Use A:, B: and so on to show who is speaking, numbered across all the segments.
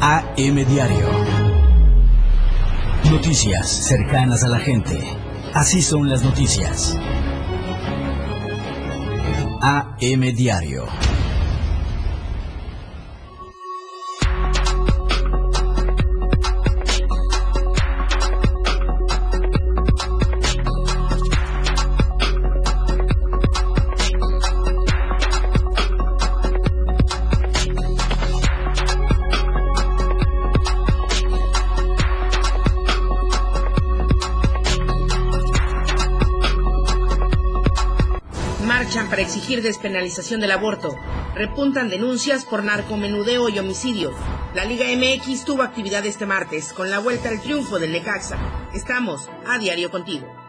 A: AM Diario. Noticias cercanas a la gente. Así son las noticias. AM Diario.
B: Despenalización del aborto. Repuntan denuncias por narcomenudeo y homicidio. La Liga MX tuvo actividad este martes con la vuelta al triunfo del Necaxa. Estamos a diario contigo.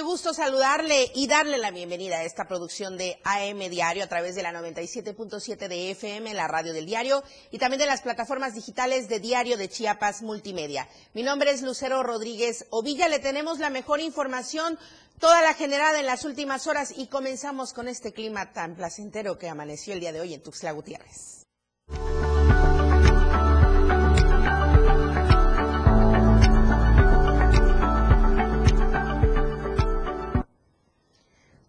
B: Qué gusto saludarle y darle la bienvenida a esta producción de AM Diario a través de la 97.7 de FM, la radio del diario, y también de las plataformas digitales de Diario de Chiapas Multimedia. Mi nombre es Lucero Rodríguez Ovilla, le tenemos la mejor información, toda la generada en las últimas horas y comenzamos con este clima tan placentero que amaneció el día de hoy en Tuxtla Gutiérrez.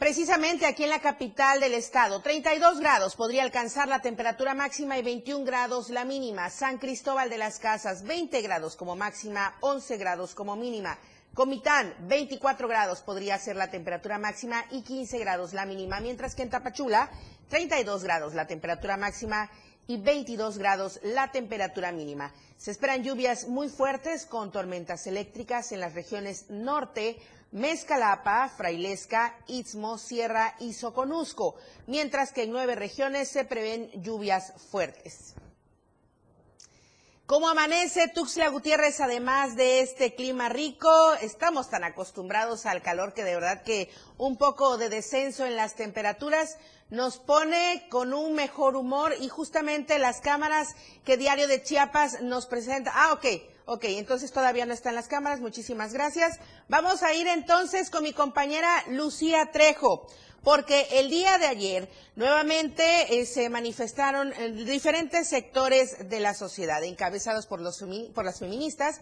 B: Precisamente aquí en la capital del estado, 32 grados podría alcanzar la temperatura máxima y 21 grados la mínima. San Cristóbal de las Casas, 20 grados como máxima, 11 grados como mínima. Comitán, 24 grados podría ser la temperatura máxima y 15 grados la mínima, mientras que en Tapachula, 32 grados la temperatura máxima y 22 grados la temperatura mínima. Se esperan lluvias muy fuertes con tormentas eléctricas en las regiones norte, Mezcalapa, Frailesca, Istmo, Sierra y Soconusco, mientras que en nueve regiones se prevén lluvias fuertes. ¿Cómo amanece Tuxtla Gutiérrez además de este clima rico? Estamos tan acostumbrados al calor que de verdad que un poco de descenso en las temperaturas nos pone con un mejor humor y justamente las cámaras que Diario de Chiapas nos presenta. Ah, ok. Ok, entonces todavía no están las cámaras, muchísimas gracias. Vamos a ir entonces con mi compañera Lucía Trejo, porque el día de ayer nuevamente eh, se manifestaron eh, diferentes sectores de la sociedad, encabezados por, los, por las feministas,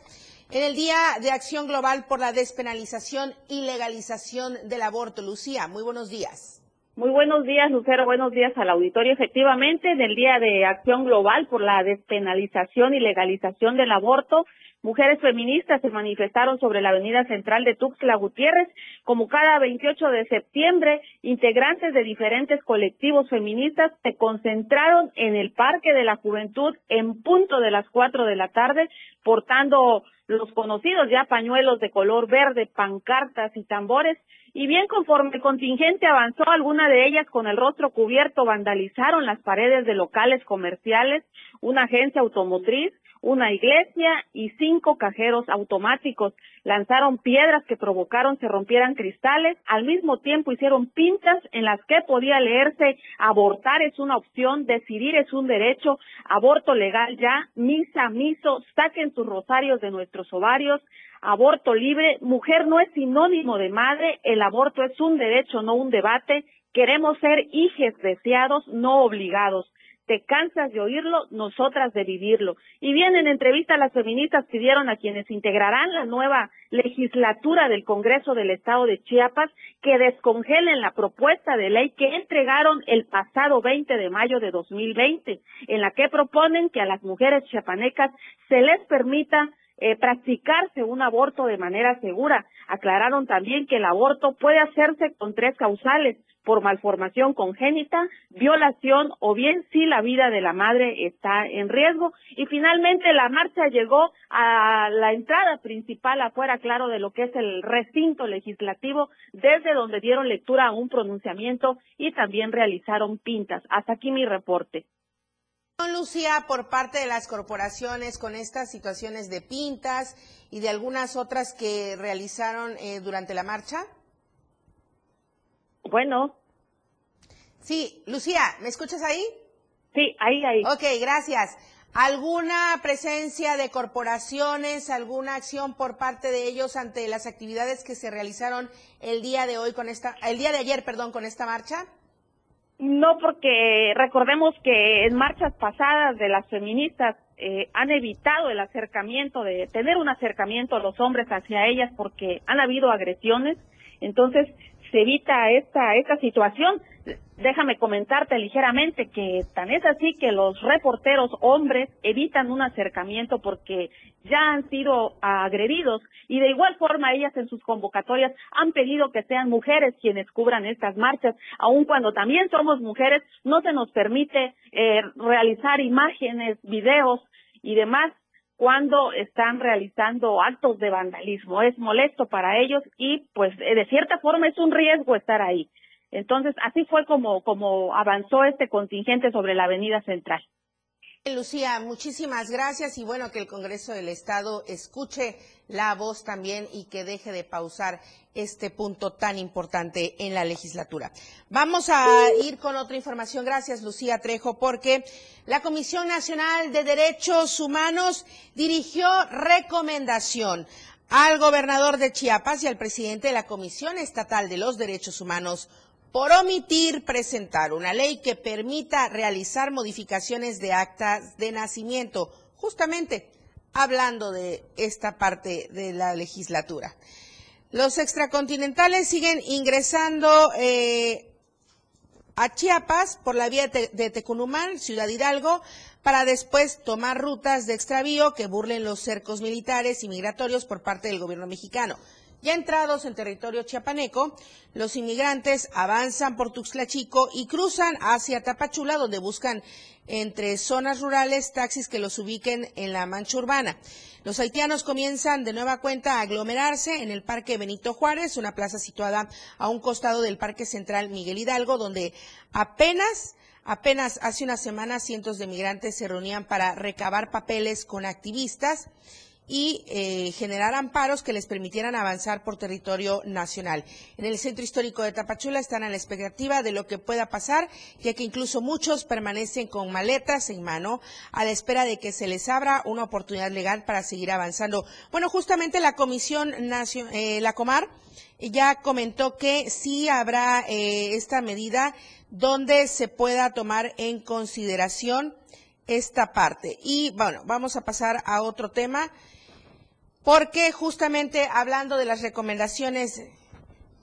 B: en el Día de Acción Global por la Despenalización y Legalización del Aborto. Lucía, muy buenos días.
C: Muy buenos días, Lucero. Buenos días al auditorio. Efectivamente, en el Día de Acción Global por la Despenalización y Legalización del Aborto, Mujeres feministas se manifestaron sobre la avenida central de Tuxtla Gutiérrez. Como cada 28 de septiembre, integrantes de diferentes colectivos feministas se concentraron en el Parque de la Juventud en punto de las 4 de la tarde, portando los conocidos ya pañuelos de color verde, pancartas y tambores. Y bien conforme el contingente avanzó, alguna de ellas con el rostro cubierto vandalizaron las paredes de locales comerciales, una agencia automotriz, una iglesia y cinco cajeros automáticos. Lanzaron piedras que provocaron se rompieran cristales, al mismo tiempo hicieron pintas en las que podía leerse abortar es una opción, decidir es un derecho, aborto legal ya, misa, miso, saquen sus rosarios de nuestros ovarios, aborto libre, mujer no es sinónimo de madre, el aborto es un derecho, no un debate, queremos ser hijos deseados, no obligados te cansas de oírlo, nosotras de vivirlo. Y bien, en entrevista las feministas pidieron a quienes integrarán la nueva legislatura del Congreso del Estado de Chiapas que descongelen la propuesta de ley que entregaron el pasado 20 de mayo de 2020, en la que proponen que a las mujeres chiapanecas se les permita eh, practicarse un aborto de manera segura. Aclararon también que el aborto puede hacerse con tres causales, por malformación congénita, violación o bien si la vida de la madre está en riesgo. Y finalmente la marcha llegó a la entrada principal afuera, claro, de lo que es el recinto legislativo, desde donde dieron lectura a un pronunciamiento y también realizaron pintas. Hasta aquí mi reporte.
B: Lucía, por parte de las corporaciones con estas situaciones de pintas y de algunas otras que realizaron eh, durante la marcha?
C: Bueno.
B: Sí, Lucía, ¿me escuchas ahí?
C: Sí, ahí, ahí.
B: Ok, gracias. ¿Alguna presencia de corporaciones, alguna acción por parte de ellos ante las actividades que se realizaron el día de hoy con esta, el día de ayer, perdón, con esta marcha?
C: No, porque recordemos que en marchas pasadas de las feministas eh, han evitado el acercamiento, de tener un acercamiento a los hombres hacia ellas porque han habido agresiones. Entonces, se evita esta, esta situación. Déjame comentarte ligeramente que tan es así que los reporteros hombres evitan un acercamiento porque ya han sido agredidos y de igual forma ellas en sus convocatorias han pedido que sean mujeres quienes cubran estas marchas, aun cuando también somos mujeres, no se nos permite eh, realizar imágenes, videos y demás cuando están realizando actos de vandalismo. Es molesto para ellos y pues eh, de cierta forma es un riesgo estar ahí. Entonces, así fue como, como avanzó este contingente sobre la Avenida Central.
B: Lucía, muchísimas gracias y bueno, que el Congreso del Estado escuche la voz también y que deje de pausar este punto tan importante en la legislatura. Vamos a ir con otra información. Gracias, Lucía Trejo, porque la Comisión Nacional de Derechos Humanos dirigió recomendación al gobernador de Chiapas y al presidente de la Comisión Estatal de los Derechos Humanos por omitir presentar una ley que permita realizar modificaciones de actas de nacimiento, justamente hablando de esta parte de la legislatura. Los extracontinentales siguen ingresando eh, a Chiapas por la vía de Tecunumán, Ciudad Hidalgo, para después tomar rutas de extravío que burlen los cercos militares y migratorios por parte del gobierno mexicano. Ya entrados en territorio chiapaneco, los inmigrantes avanzan por Tuxtla Chico y cruzan hacia Tapachula, donde buscan entre zonas rurales taxis que los ubiquen en la mancha urbana. Los haitianos comienzan de nueva cuenta a aglomerarse en el Parque Benito Juárez, una plaza situada a un costado del Parque Central Miguel Hidalgo, donde apenas Apenas hace una semana cientos de migrantes se reunían para recabar papeles con activistas y eh, generar amparos que les permitieran avanzar por territorio nacional. En el centro histórico de Tapachula están a la expectativa de lo que pueda pasar, ya que incluso muchos permanecen con maletas en mano a la espera de que se les abra una oportunidad legal para seguir avanzando. Bueno, justamente la Comisión Nacional, eh, la Comar, ya comentó que sí habrá eh, esta medida donde se pueda tomar en consideración esta parte. Y bueno, vamos a pasar a otro tema porque justamente hablando de las recomendaciones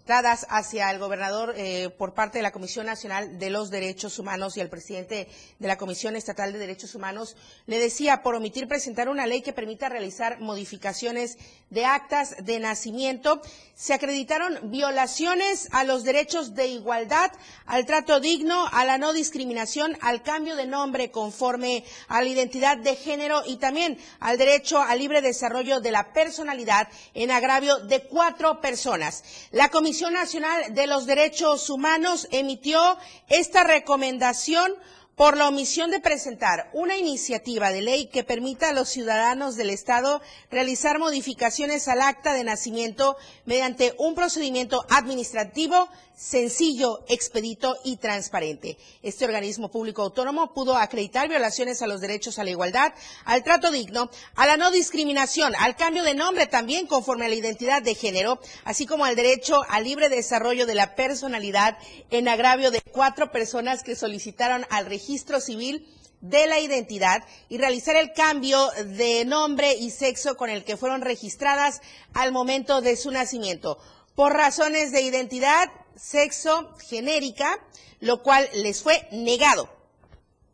B: dadas hacia el gobernador eh, por parte de la Comisión Nacional de los Derechos Humanos y al presidente de la Comisión Estatal de Derechos Humanos, le decía por omitir presentar una ley que permita realizar modificaciones de actas de nacimiento, se acreditaron violaciones a los derechos de igualdad, al trato digno, a la no discriminación, al cambio de nombre conforme a la identidad de género y también al derecho al libre desarrollo de la personalidad en agravio de cuatro personas. La Comisión Nacional de los Derechos Humanos emitió esta recomendación por la omisión de presentar una iniciativa de ley que permita a los ciudadanos del Estado realizar modificaciones al acta de nacimiento mediante un procedimiento administrativo sencillo, expedito y transparente. Este organismo público autónomo pudo acreditar violaciones a los derechos a la igualdad, al trato digno, a la no discriminación, al cambio de nombre también conforme a la identidad de género, así como al derecho al libre desarrollo de la personalidad en agravio de cuatro personas que solicitaron al registro civil de la identidad y realizar el cambio de nombre y sexo con el que fueron registradas al momento de su nacimiento. Por razones de identidad, sexo genérica, lo cual les fue negado.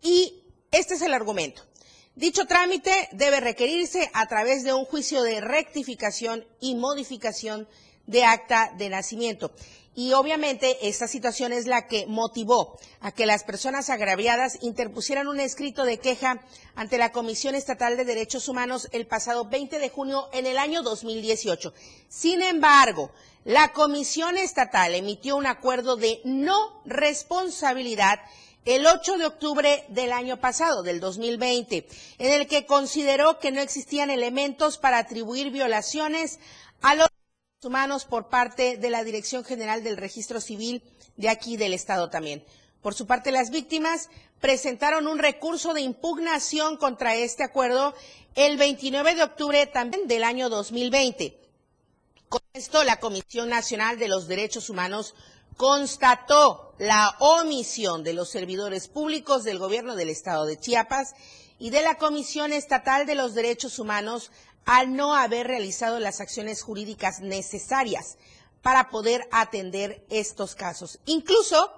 B: Y este es el argumento. Dicho trámite debe requerirse a través de un juicio de rectificación y modificación de acta de nacimiento. Y obviamente esta situación es la que motivó a que las personas agraviadas interpusieran un escrito de queja ante la Comisión Estatal de Derechos Humanos el pasado 20 de junio en el año 2018. Sin embargo, la Comisión Estatal emitió un acuerdo de no responsabilidad el 8 de octubre del año pasado, del 2020, en el que consideró que no existían elementos para atribuir violaciones a los humanos por parte de la Dirección General del Registro Civil de aquí del Estado también. Por su parte, las víctimas presentaron un recurso de impugnación contra este acuerdo el 29 de octubre también del año 2020. Con esto, la Comisión Nacional de los Derechos Humanos constató la omisión de los servidores públicos del gobierno del estado de Chiapas y de la Comisión Estatal de los Derechos Humanos al no haber realizado las acciones jurídicas necesarias para poder atender estos casos. Incluso,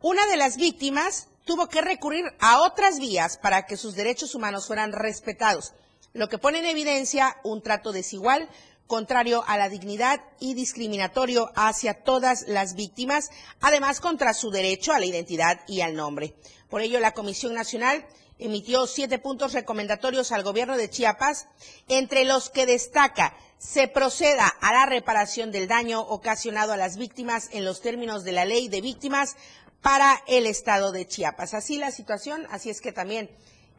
B: una de las víctimas tuvo que recurrir a otras vías para que sus derechos humanos fueran respetados, lo que pone en evidencia un trato desigual, contrario a la dignidad y discriminatorio hacia todas las víctimas, además contra su derecho a la identidad y al nombre. Por ello, la Comisión Nacional emitió siete puntos recomendatorios al gobierno de Chiapas, entre los que destaca se proceda a la reparación del daño ocasionado a las víctimas en los términos de la ley de víctimas para el estado de Chiapas. Así la situación, así es que también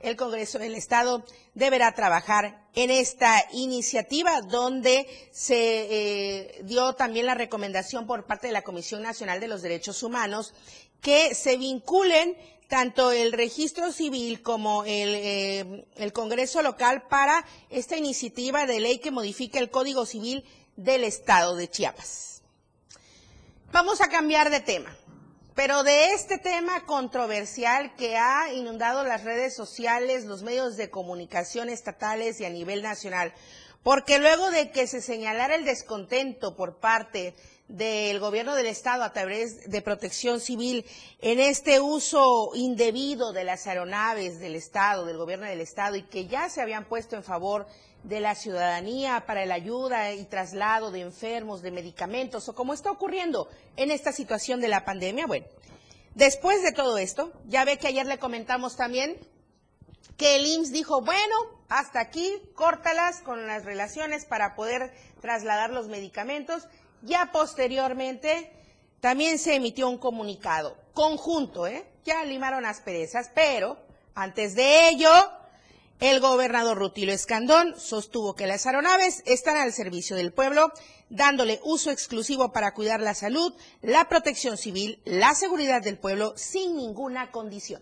B: el Congreso del Estado deberá trabajar en esta iniciativa donde se eh, dio también la recomendación por parte de la Comisión Nacional de los Derechos Humanos que se vinculen tanto el registro civil como el, eh, el, Congreso local para esta iniciativa de ley que modifica el Código Civil del Estado de Chiapas. Vamos a cambiar de tema. Pero de este tema controversial que ha inundado las redes sociales, los medios de comunicación estatales y a nivel nacional, porque luego de que se señalara el descontento por parte del gobierno del Estado a través de protección civil en este uso indebido de las aeronaves del Estado, del gobierno del Estado, y que ya se habían puesto en favor de la ciudadanía para la ayuda y traslado de enfermos, de medicamentos, o como está ocurriendo en esta situación de la pandemia. Bueno, después de todo esto, ya ve que ayer le comentamos también que el IMSS dijo, bueno, hasta aquí, córtalas con las relaciones para poder trasladar los medicamentos. Ya posteriormente también se emitió un comunicado conjunto, ¿eh? Ya limaron asperezas, pero antes de ello el gobernador Rutilio Escandón sostuvo que las aeronaves están al servicio del pueblo, dándole uso exclusivo para cuidar la salud, la protección civil, la seguridad del pueblo sin ninguna condición.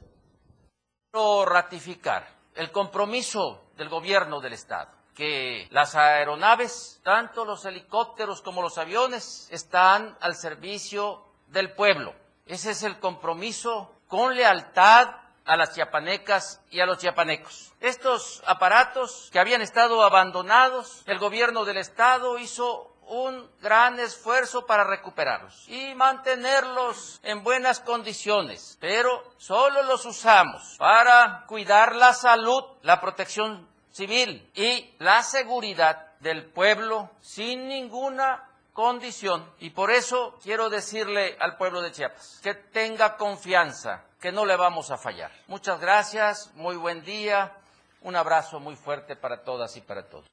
D: Quiero ratificar el compromiso del gobierno del Estado que las aeronaves, tanto los helicópteros como los aviones, están al servicio del pueblo. Ese es el compromiso con lealtad a las chiapanecas y a los chiapanecos. Estos aparatos que habían estado abandonados, el gobierno del estado hizo un gran esfuerzo para recuperarlos y mantenerlos en buenas condiciones, pero solo los usamos para cuidar la salud, la protección civil y la seguridad del pueblo sin ninguna condición. Y por eso quiero decirle al pueblo de Chiapas que tenga confianza que no le vamos a fallar. Muchas gracias, muy buen día, un abrazo muy fuerte para todas y para todos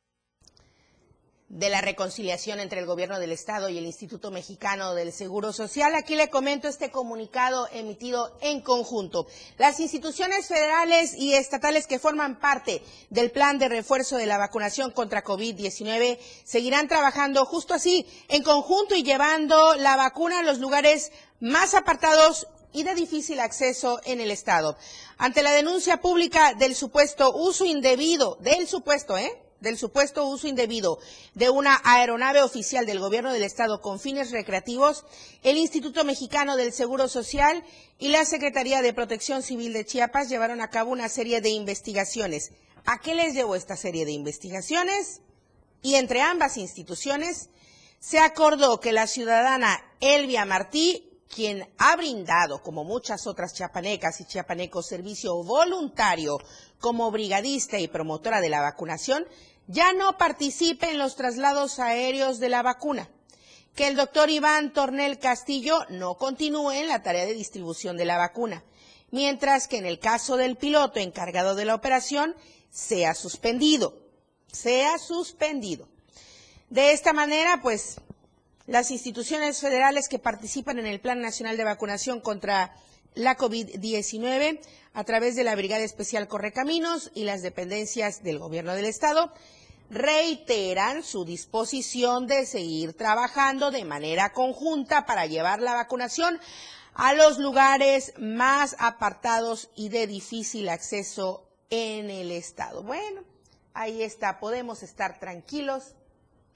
B: de la reconciliación entre el gobierno del Estado y el Instituto Mexicano del Seguro Social. Aquí le comento este comunicado emitido en conjunto. Las instituciones federales y estatales que forman parte del plan de refuerzo de la vacunación contra COVID-19 seguirán trabajando justo así, en conjunto y llevando la vacuna a los lugares más apartados y de difícil acceso en el Estado. Ante la denuncia pública del supuesto uso indebido, del supuesto, ¿eh? Del supuesto uso indebido de una aeronave oficial del gobierno del estado con fines recreativos, el Instituto Mexicano del Seguro Social y la Secretaría de Protección Civil de Chiapas llevaron a cabo una serie de investigaciones. ¿A qué les llevó esta serie de investigaciones? Y entre ambas instituciones se acordó que la ciudadana Elvia Martí quien ha brindado, como muchas otras chiapanecas y chiapanecos, servicio voluntario como brigadista y promotora de la vacunación, ya no participe en los traslados aéreos de la vacuna. Que el doctor Iván Tornel Castillo no continúe en la tarea de distribución de la vacuna, mientras que en el caso del piloto encargado de la operación sea suspendido. Sea suspendido. De esta manera, pues las instituciones federales que participan en el Plan Nacional de Vacunación contra la COVID-19 a través de la Brigada Especial Correcaminos y las dependencias del Gobierno del Estado reiteran su disposición de seguir trabajando de manera conjunta para llevar la vacunación a los lugares más apartados y de difícil acceso en el estado. Bueno, ahí está, podemos estar tranquilos,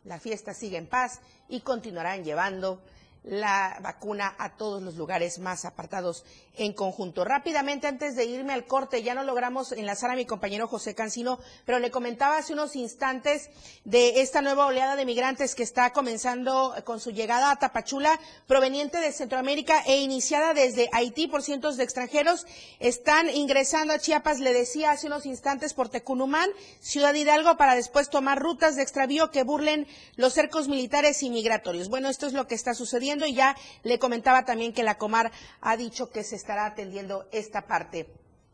B: la fiesta sigue en paz y continuarán llevando la vacuna a todos los lugares más apartados en conjunto. Rápidamente, antes de irme al corte, ya no logramos enlazar a mi compañero José Cancino, pero le comentaba hace unos instantes de esta nueva oleada de migrantes que está comenzando con su llegada a Tapachula, proveniente de Centroamérica e iniciada desde Haití por cientos de extranjeros. Están ingresando a Chiapas, le decía hace unos instantes, por Tecunumán, Ciudad Hidalgo, para después tomar rutas de extravío que burlen los cercos militares y migratorios. Bueno, esto es lo que está sucediendo y ya le comentaba también que la Comar ha dicho que se estará atendiendo esta parte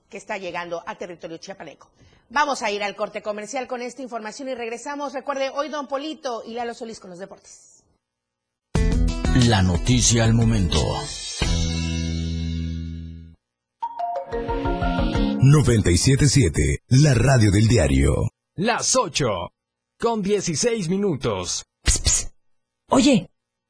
B: que está llegando a territorio chiapaneco. Vamos a ir al corte comercial con esta información y regresamos. Recuerde, hoy Don Polito y Lalo Solís con los deportes.
A: La noticia al momento.
E: 977, la radio del diario.
F: Las 8, con 16 minutos.
G: Oye,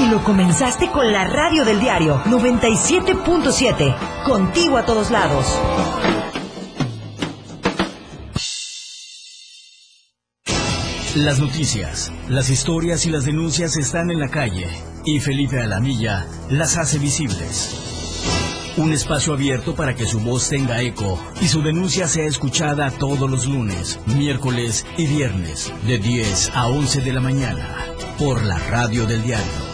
G: Y lo comenzaste con la radio del diario 97.7. Contigo a todos lados.
A: Las noticias, las historias y las denuncias están en la calle y Felipe Alamilla las hace visibles. Un espacio abierto para que su voz tenga eco y su denuncia sea escuchada todos los lunes, miércoles y viernes de 10 a 11 de la mañana por la radio del diario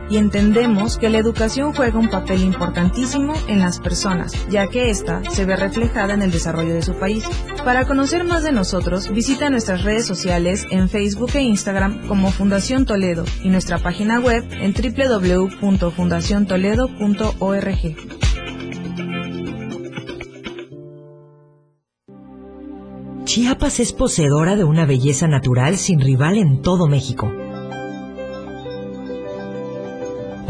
H: y entendemos que la educación juega un papel importantísimo en las personas, ya que ésta se ve reflejada en el desarrollo de su país. Para conocer más de nosotros, visita nuestras redes sociales en Facebook e Instagram como Fundación Toledo y nuestra página web en www.fundaciontoledo.org.
G: Chiapas es poseedora de una belleza natural sin rival en todo México.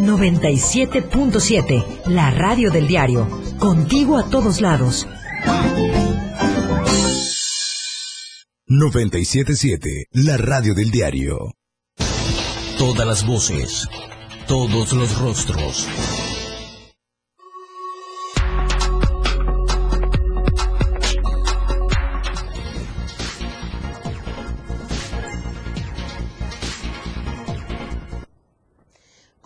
G: 97.7, la radio del diario. Contigo a todos lados.
E: 977, la radio del diario.
A: Todas las voces, todos los rostros.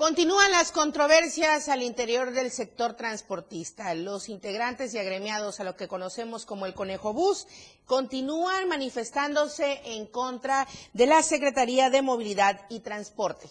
B: Continúan las controversias al interior del sector transportista. Los integrantes y agremiados a lo que conocemos como el Conejo Bus continúan manifestándose en contra de la Secretaría de Movilidad y Transporte.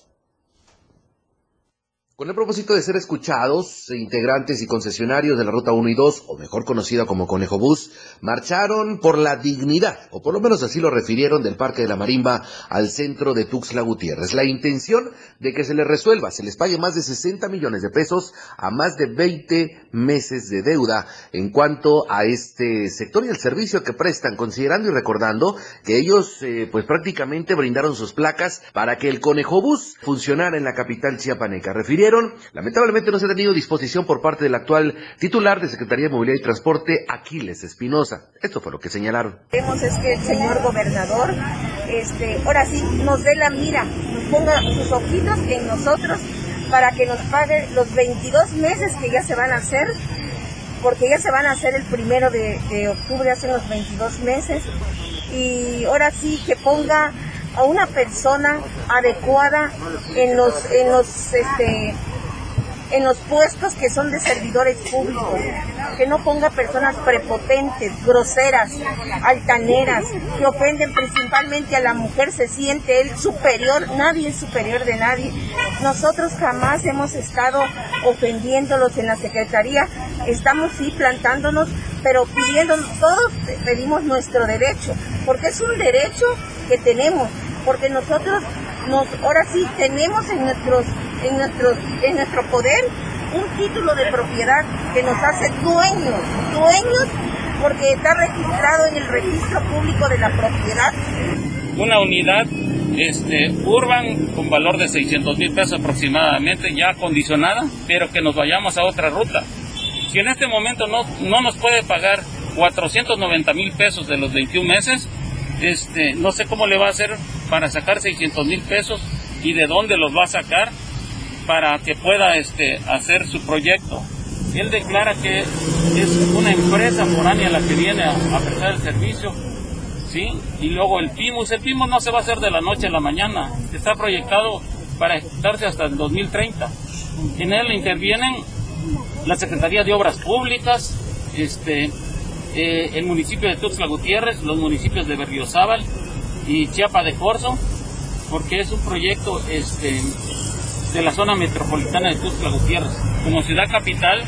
I: Con el propósito de ser escuchados, integrantes y concesionarios de la Ruta 1 y 2, o mejor conocida como Conejo Bus, marcharon por la dignidad, o por lo menos así lo refirieron del Parque de la Marimba al centro de Tuxtla Gutiérrez. La intención de que se les resuelva, se les pague más de 60 millones de pesos a más de 20 meses de deuda en cuanto a este sector y el servicio que prestan, considerando y recordando que ellos eh, pues prácticamente brindaron sus placas para que el Conejo Bus funcionara en la capital chiapaneca. Refirieron lamentablemente no se ha tenido disposición por parte del actual titular de Secretaría de Movilidad y Transporte, Aquiles Espinosa. Esto fue lo que señalaron.
J: Queremos es que el señor gobernador, este, ahora sí, nos dé la mira, ponga sus ojitos en nosotros para que nos pague los 22 meses que ya se van a hacer, porque ya se van a hacer el primero de, de octubre, hace los 22 meses, y ahora sí que ponga a una persona adecuada en los, en los, este, en los puestos que son de servidores públicos, que no ponga personas prepotentes, groseras, altaneras, que ofenden principalmente a la mujer, se siente él superior, nadie es superior de nadie. Nosotros jamás hemos estado ofendiéndolos en la Secretaría, estamos sí plantándonos, pero pidiendo, todos pedimos nuestro derecho, porque es un derecho que tenemos, porque nosotros nos, ahora sí tenemos en nuestros, en nuestros, en nuestro poder un título de propiedad que nos hace dueños, dueños porque está registrado en el registro público de la propiedad.
K: Una unidad este, urban con valor de 600 mil pesos aproximadamente, ya acondicionada, pero que nos vayamos a otra ruta. Si en este momento no, no nos puede pagar 490 mil pesos de los 21 meses, este, no sé cómo le va a hacer para sacar 600 mil pesos y de dónde los va a sacar para que pueda este, hacer su proyecto. Él declara que es una empresa foránea la que viene a, a prestar el servicio, ¿sí? Y luego el PIMUS, el PIMUS no se va a hacer de la noche a la mañana, está proyectado para ejecutarse hasta el 2030. En él intervienen la Secretaría de Obras Públicas, este, eh, el municipio de Tuxtla Gutiérrez, los municipios de Berriozábal y Chiapa de Corzo, porque es un proyecto este, de la zona metropolitana de Tuxtla Gutiérrez. Como ciudad capital,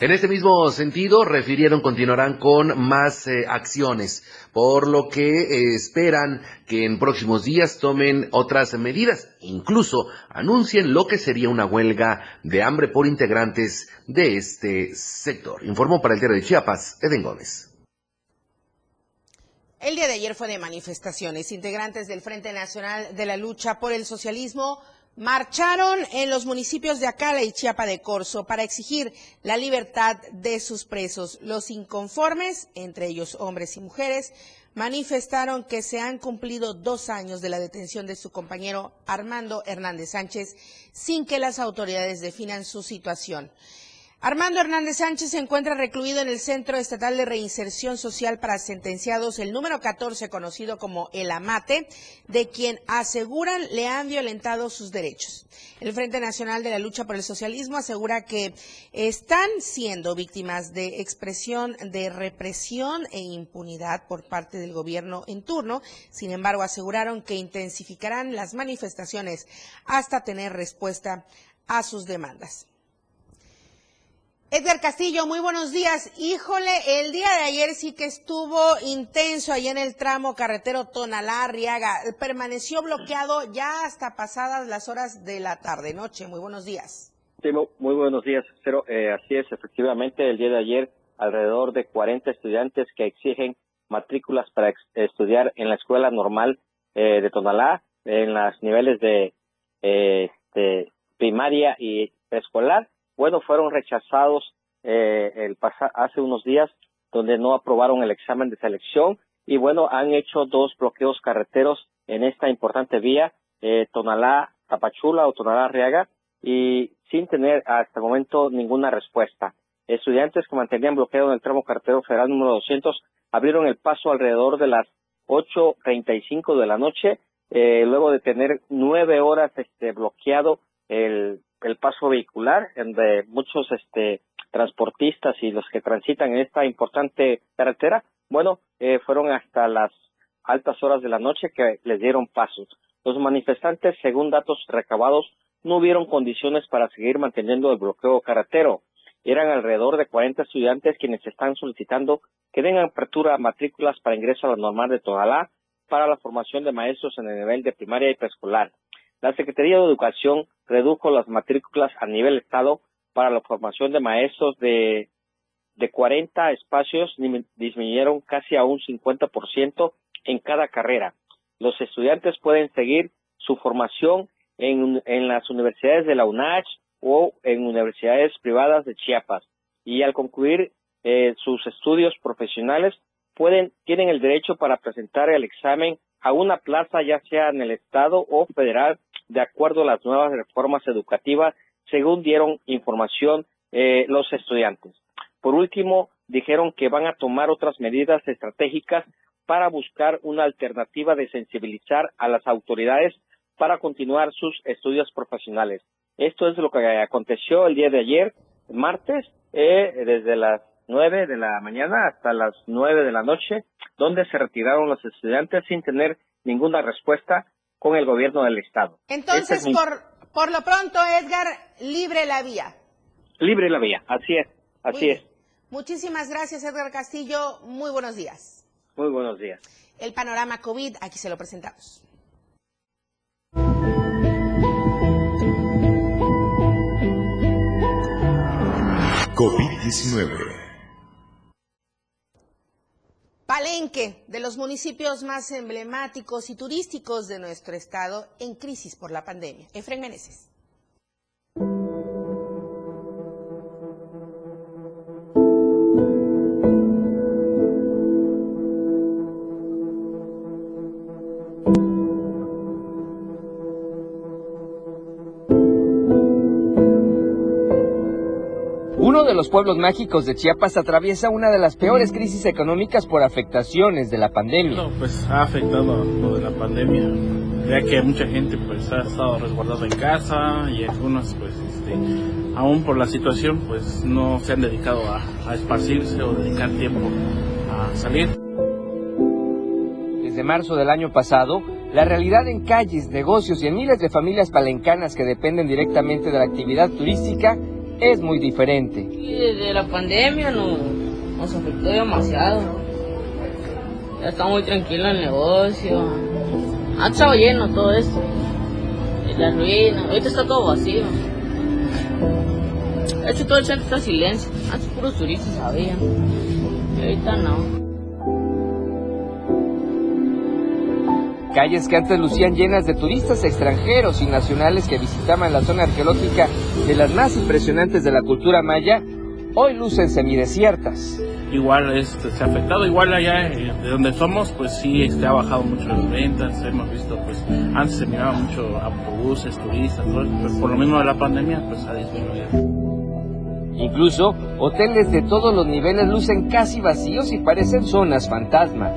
I: En este mismo sentido, refirieron continuarán con más eh, acciones, por lo que eh, esperan que en próximos días tomen otras medidas, incluso anuncien lo que sería una huelga de hambre por integrantes de este sector. Informó para el diario de Chiapas, Eden Gómez.
B: El día de ayer fue de manifestaciones. Integrantes del Frente Nacional de la Lucha por el Socialismo marcharon en los municipios de Acala y Chiapa de Corzo para exigir la libertad de sus presos. Los inconformes, entre ellos hombres y mujeres, manifestaron que se han cumplido dos años de la detención de su compañero Armando Hernández Sánchez sin que las autoridades definan su situación. Armando Hernández Sánchez se encuentra recluido en el Centro Estatal de Reinserción Social para Sentenciados, el número 14, conocido como el AMATE, de quien aseguran le han violentado sus derechos. El Frente Nacional de la Lucha por el Socialismo asegura que están siendo víctimas de expresión de represión e impunidad por parte del gobierno en turno. Sin embargo, aseguraron que intensificarán las manifestaciones hasta tener respuesta a sus demandas. Edgar Castillo, muy buenos días. Híjole, el día de ayer sí que estuvo intenso ahí en el tramo carretero Tonalá-Arriaga. Permaneció bloqueado ya hasta pasadas las horas de la tarde-noche. Muy buenos días.
L: Sí, mu- muy buenos días, Cero. Eh, así es, efectivamente, el día de ayer alrededor de 40 estudiantes que exigen matrículas para estudiar en la escuela normal eh, de Tonalá, en los niveles de eh, este, primaria y preescolar, bueno, fueron rechazados eh, el hace unos días donde no aprobaron el examen de selección y bueno, han hecho dos bloqueos carreteros en esta importante vía, eh, Tonalá, Tapachula o Tonalá, Arriaga, y sin tener hasta el momento ninguna respuesta. Estudiantes que mantenían bloqueado en el tramo carretero federal número 200 abrieron el paso alrededor de las 8.35 de la noche, eh, luego de tener nueve horas este, bloqueado el, el paso vehicular, donde muchos este, transportistas y los que transitan en esta importante carretera, bueno, eh, fueron hasta las altas horas de la noche que les dieron pasos. Los manifestantes, según datos recabados, no hubieron condiciones para seguir manteniendo el bloqueo carretero. Eran alrededor de 40 estudiantes quienes están solicitando que den apertura a matrículas para ingreso a la normal de Tonalá para la formación de maestros en el nivel de primaria y preescolar. La Secretaría de Educación redujo las matrículas a nivel Estado para la formación de maestros de, de 40 espacios, disminuyeron casi a un 50% en cada carrera. Los estudiantes pueden seguir su formación en, en las universidades de la UNACH o en universidades privadas de Chiapas. Y al concluir eh, sus estudios profesionales, pueden, tienen el derecho para presentar el examen a una plaza, ya sea en el Estado o federal, de acuerdo a las nuevas reformas educativas, según dieron información eh, los estudiantes. Por último, dijeron que van a tomar otras medidas estratégicas para buscar una alternativa de sensibilizar a las autoridades para continuar sus estudios profesionales. Esto es lo que aconteció el día de ayer, martes, eh, desde las nueve de la mañana hasta las nueve de la noche, donde se retiraron los estudiantes sin tener ninguna respuesta con el gobierno del estado.
B: Entonces, por, por lo pronto, Edgar, libre la vía.
L: Libre la vía, así es, así es.
B: Muchísimas gracias, Edgar Castillo. Muy buenos días.
L: Muy buenos días.
B: El panorama COVID, aquí se lo presentamos.
E: COVID-19.
B: Palenque, de los municipios más emblemáticos y turísticos de nuestro estado en crisis por la pandemia. Efren Meneses.
M: Los pueblos mágicos de Chiapas atraviesa una de las peores crisis económicas por afectaciones de la pandemia.
N: No, pues ha afectado lo de la pandemia, ya que mucha gente pues ha estado resguardada en casa y algunos pues este, aún por la situación pues no se han dedicado a, a esparcirse o dedicar tiempo a salir.
M: Desde marzo del año pasado, la realidad en calles, negocios y en miles de familias palencanas que dependen directamente de la actividad turística es muy diferente.
O: Y desde la pandemia no, nos afectó demasiado. Ya está muy tranquilo el negocio. Ha estado lleno todo esto. La ruina. Ahorita está todo vacío. De hecho, todo el centro está en silencio. Antes puros turistas había. Y ahorita no.
M: Calles que antes lucían llenas de turistas extranjeros y nacionales que visitaban la zona arqueológica de las más impresionantes de la cultura maya, hoy lucen semidesiertas.
N: Igual este, se ha afectado, igual allá eh, de donde somos, pues sí, este, ha bajado mucho las ventas, hemos visto, pues antes se miraba mucho autobuses, turistas, todo pero por lo mismo de la pandemia, pues ha disminuido.
M: Incluso, hoteles de todos los niveles lucen casi vacíos y parecen zonas fantasma.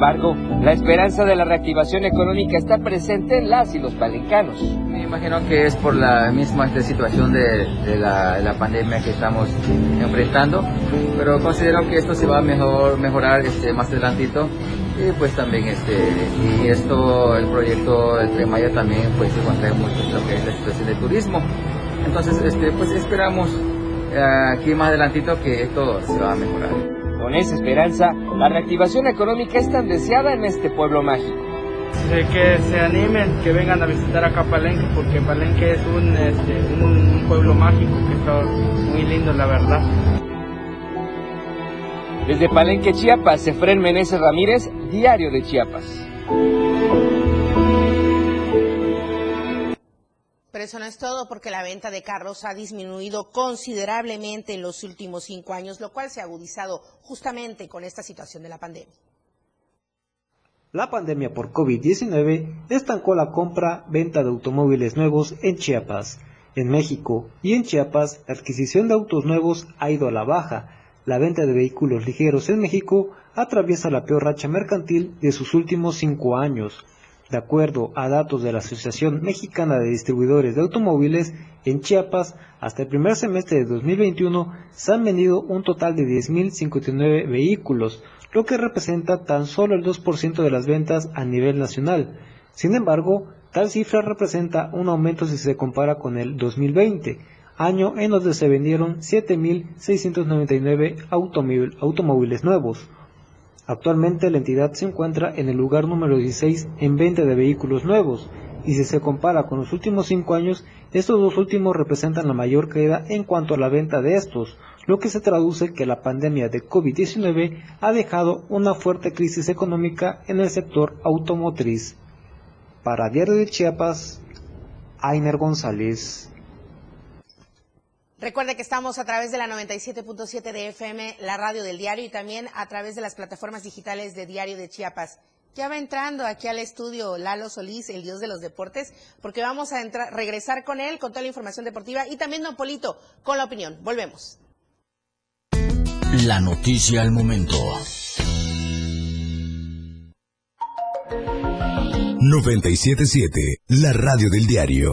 M: Embargo, la esperanza de la reactivación económica está presente en las y los palencanos.
P: Me imagino que es por la misma situación de, de la, la pandemia que estamos enfrentando, pero considero que esto se va a mejor, mejorar este, más adelantito. Y pues también este y esto el proyecto el Tren Maya también pues se contrae mucho lo que es la situación del turismo. Entonces este pues esperamos eh, aquí más adelantito que esto se va a mejorar
M: Con esa esperanza, la reactivación económica es tan deseada en este pueblo mágico.
Q: que se animen, que vengan a visitar acá Palenque, porque Palenque es un, este, un pueblo mágico que está muy lindo, la verdad.
M: Desde Palenque, Chiapas, Efren Meneses Ramírez, Diario de Chiapas.
B: Pero eso no es todo porque la venta de carros ha disminuido considerablemente en los últimos cinco años, lo cual se ha agudizado justamente con esta situación de la pandemia.
R: La pandemia por COVID-19 estancó la compra-venta de automóviles nuevos en Chiapas. En México y en Chiapas, la adquisición de autos nuevos ha ido a la baja. La venta de vehículos ligeros en México atraviesa la peor racha mercantil de sus últimos cinco años. De acuerdo a datos de la Asociación Mexicana de Distribuidores de Automóviles, en Chiapas, hasta el primer semestre de 2021, se han vendido un total de 10.059 vehículos, lo que representa tan solo el 2% de las ventas a nivel nacional. Sin embargo, tal cifra representa un aumento si se compara con el 2020, año en donde se vendieron 7.699 automóvil- automóviles nuevos. Actualmente la entidad se encuentra en el lugar número 16 en venta de vehículos nuevos, y si se compara con los últimos cinco años, estos dos últimos representan la mayor caída en cuanto a la venta de estos, lo que se traduce que la pandemia de COVID-19 ha dejado una fuerte crisis económica en el sector automotriz. Para Diario de Chiapas, Ainer González.
B: Recuerde que estamos a través de la 97.7 de FM, la radio del diario, y también a través de las plataformas digitales de Diario de Chiapas. Ya va entrando aquí al estudio Lalo Solís, el dios de los deportes, porque vamos a entrar, regresar con él con toda la información deportiva y también Don Polito con la opinión. Volvemos.
A: La noticia al momento.
E: 977, la radio del diario.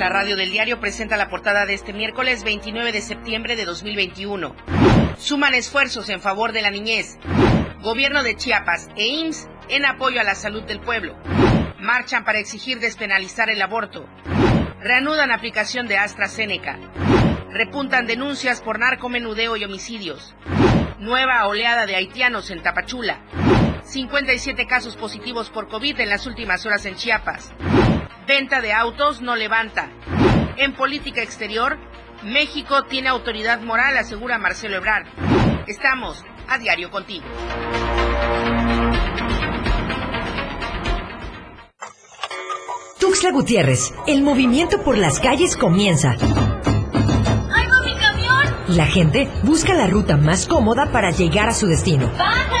B: La radio del diario presenta la portada de este miércoles 29 de septiembre de 2021. Suman esfuerzos en favor de la niñez. Gobierno de Chiapas e IMSS en apoyo a la salud del pueblo. Marchan para exigir despenalizar el aborto. Reanudan aplicación de AstraZeneca. Repuntan denuncias por narcomenudeo y homicidios. Nueva oleada de haitianos en Tapachula. 57 casos positivos por COVID en las últimas horas en Chiapas. Venta de autos no levanta. En política exterior, México tiene autoridad moral, asegura Marcelo Ebrard. Estamos a diario contigo.
G: Tuxtla Gutiérrez, el movimiento por las calles comienza.
S: ¡Ay, va mi camión!
G: Y la gente busca la ruta más cómoda para llegar a su destino.
S: ¡Baja!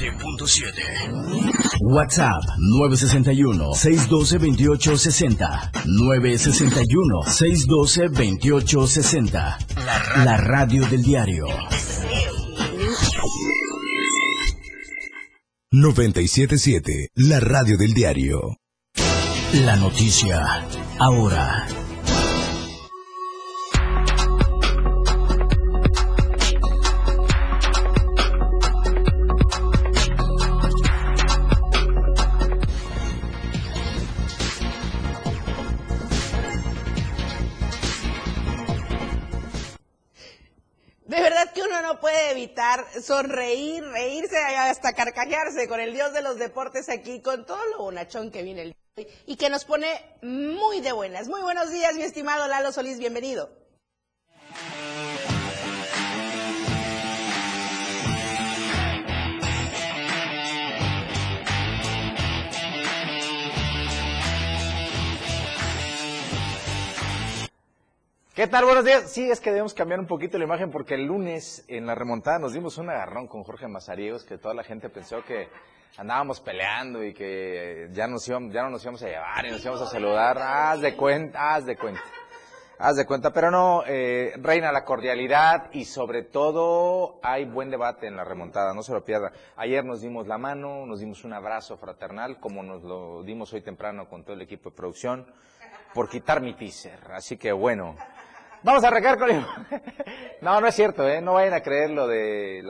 A: 97.7. WhatsApp 961-612-2860. 961-612-2860. La radio del diario.
E: 977, la radio del diario.
A: La noticia ahora.
B: Evitar sonreír, reírse, hasta carcajearse con el dios de los deportes aquí, con todo lo bonachón que viene el día y que nos pone muy de buenas. Muy buenos días, mi estimado Lalo Solís, bienvenido.
T: ¿Qué tal? Buenos días. Sí, es que debemos cambiar un poquito la imagen porque el lunes en la remontada nos dimos un agarrón con Jorge Mazariegos que toda la gente pensó que andábamos peleando y que ya, nos íbamos, ya no nos íbamos a llevar y nos íbamos a saludar. Haz de cuenta, haz de cuenta. Haz de cuenta, pero no, eh, reina la cordialidad y sobre todo hay buen debate en la remontada, no se lo pierda. Ayer nos dimos la mano, nos dimos un abrazo fraternal, como nos lo dimos hoy temprano con todo el equipo de producción, por quitar mi teaser. Así que bueno, Vamos a arrancar con. No, no es cierto, ¿eh? No vayan a creer lo del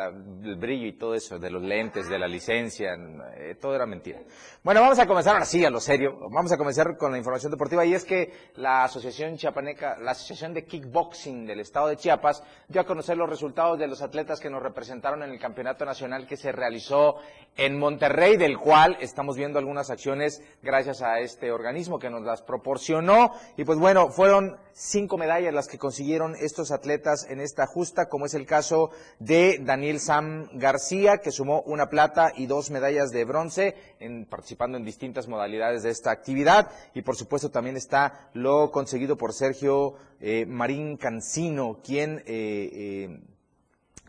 T: brillo y todo eso, de los lentes, de la licencia, eh, todo era mentira. Bueno, vamos a comenzar ahora sí, a lo serio. Vamos a comenzar con la información deportiva y es que la Asociación Chiapaneca, la Asociación de Kickboxing del Estado de Chiapas dio a conocer los resultados de los atletas que nos representaron en el Campeonato Nacional que se realizó en Monterrey, del cual estamos viendo algunas acciones gracias a este organismo que nos las proporcionó. Y pues bueno, fueron cinco medallas las que consiguieron estos atletas en esta justa, como es el caso de Daniel Sam García, que sumó una plata y dos medallas de bronce, en, participando en distintas modalidades de esta actividad. Y por supuesto también está lo conseguido por Sergio eh, Marín Cancino, quien eh, eh,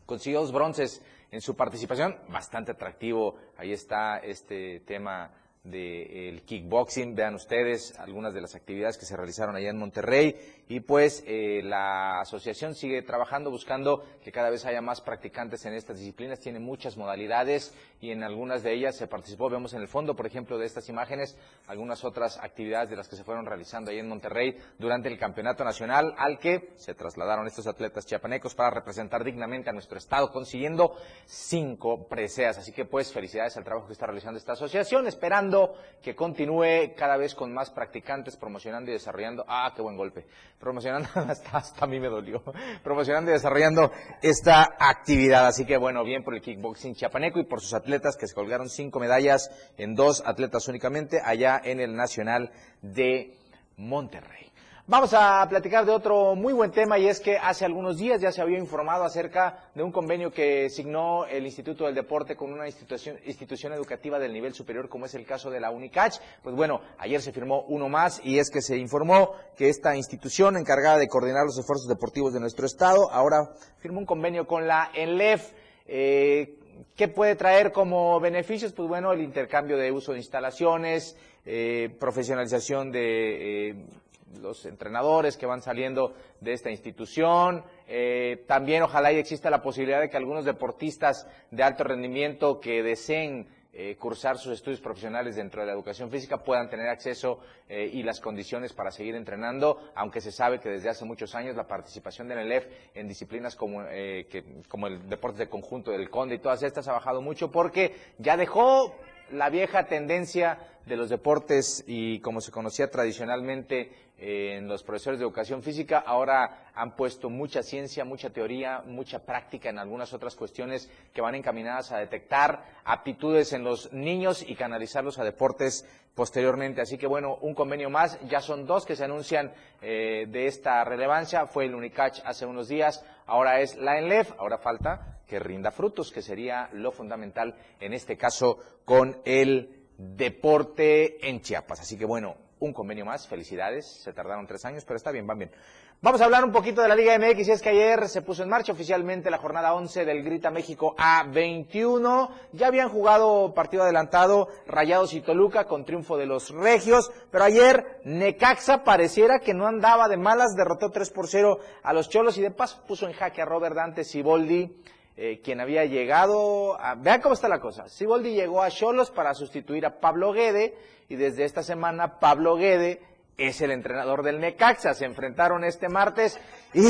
T: consiguió dos bronces en su participación. Bastante atractivo. Ahí está este tema del kickboxing. Vean ustedes algunas de las actividades que se realizaron allá en Monterrey y pues eh, la asociación sigue trabajando buscando que cada vez haya más practicantes en estas disciplinas. Tiene muchas modalidades y en algunas de ellas se participó. Vemos en el fondo, por ejemplo, de estas imágenes algunas otras actividades de las que se fueron realizando ahí en Monterrey durante el campeonato nacional al que se trasladaron estos atletas chiapanecos para representar dignamente a nuestro estado consiguiendo cinco preseas. Así que pues felicidades al trabajo que está realizando esta asociación, esperando que continúe cada vez con más practicantes promocionando y desarrollando, ah, qué buen golpe, promocionando, hasta, hasta a mí me dolió, promocionando y desarrollando esta actividad. Así que bueno, bien por el kickboxing chiapaneco y por sus atletas que se colgaron cinco medallas en dos atletas únicamente allá en el Nacional de Monterrey. Vamos a platicar de otro muy buen tema y es que hace algunos días ya se había informado acerca de un convenio que signó el Instituto del Deporte con una institución, institución educativa del nivel superior como es el caso de la UNICACH. Pues bueno, ayer se firmó uno más y es que se informó que esta institución encargada de coordinar los esfuerzos deportivos de nuestro estado ahora firmó un convenio con la ENLEF. Eh, ¿Qué puede traer como beneficios? Pues bueno, el intercambio de uso de instalaciones, eh, profesionalización de eh, los entrenadores que van saliendo de esta institución. Eh, también ojalá exista la posibilidad de que algunos deportistas de alto rendimiento que deseen eh, cursar sus estudios profesionales dentro de la educación física puedan tener acceso eh, y las condiciones para seguir entrenando, aunque se sabe que desde hace muchos años la participación del ELEF en disciplinas como, como el deporte de conjunto del Conde y todas estas ha bajado mucho porque ya dejó la vieja tendencia de los deportes y como se conocía tradicionalmente en los profesores de educación física, ahora han puesto mucha ciencia, mucha teoría, mucha práctica en algunas otras cuestiones que van encaminadas a detectar aptitudes en los niños y canalizarlos a deportes posteriormente. Así que bueno, un convenio más, ya son dos que se anuncian eh, de esta relevancia, fue el UNICACH hace unos días, ahora es la ENLEF, ahora falta que rinda frutos, que sería lo fundamental en este caso con el deporte en Chiapas. Así que bueno, un convenio más, felicidades, se tardaron tres años, pero está bien, van bien. Vamos a hablar un poquito de la Liga MX y es que ayer se puso en marcha oficialmente la jornada 11 del Grita México A21. Ya habían jugado partido adelantado Rayados y Toluca con triunfo de los Regios, pero ayer Necaxa pareciera que no andaba de malas, derrotó 3 por 0 a los Cholos y de paso puso en jaque a Robert Dante Siboldi eh, quien había llegado a... Vean cómo está la cosa. Siboldi llegó a Cholos para sustituir a Pablo Guede y desde esta semana Pablo Guede es el entrenador del Necaxa. Se enfrentaron este martes y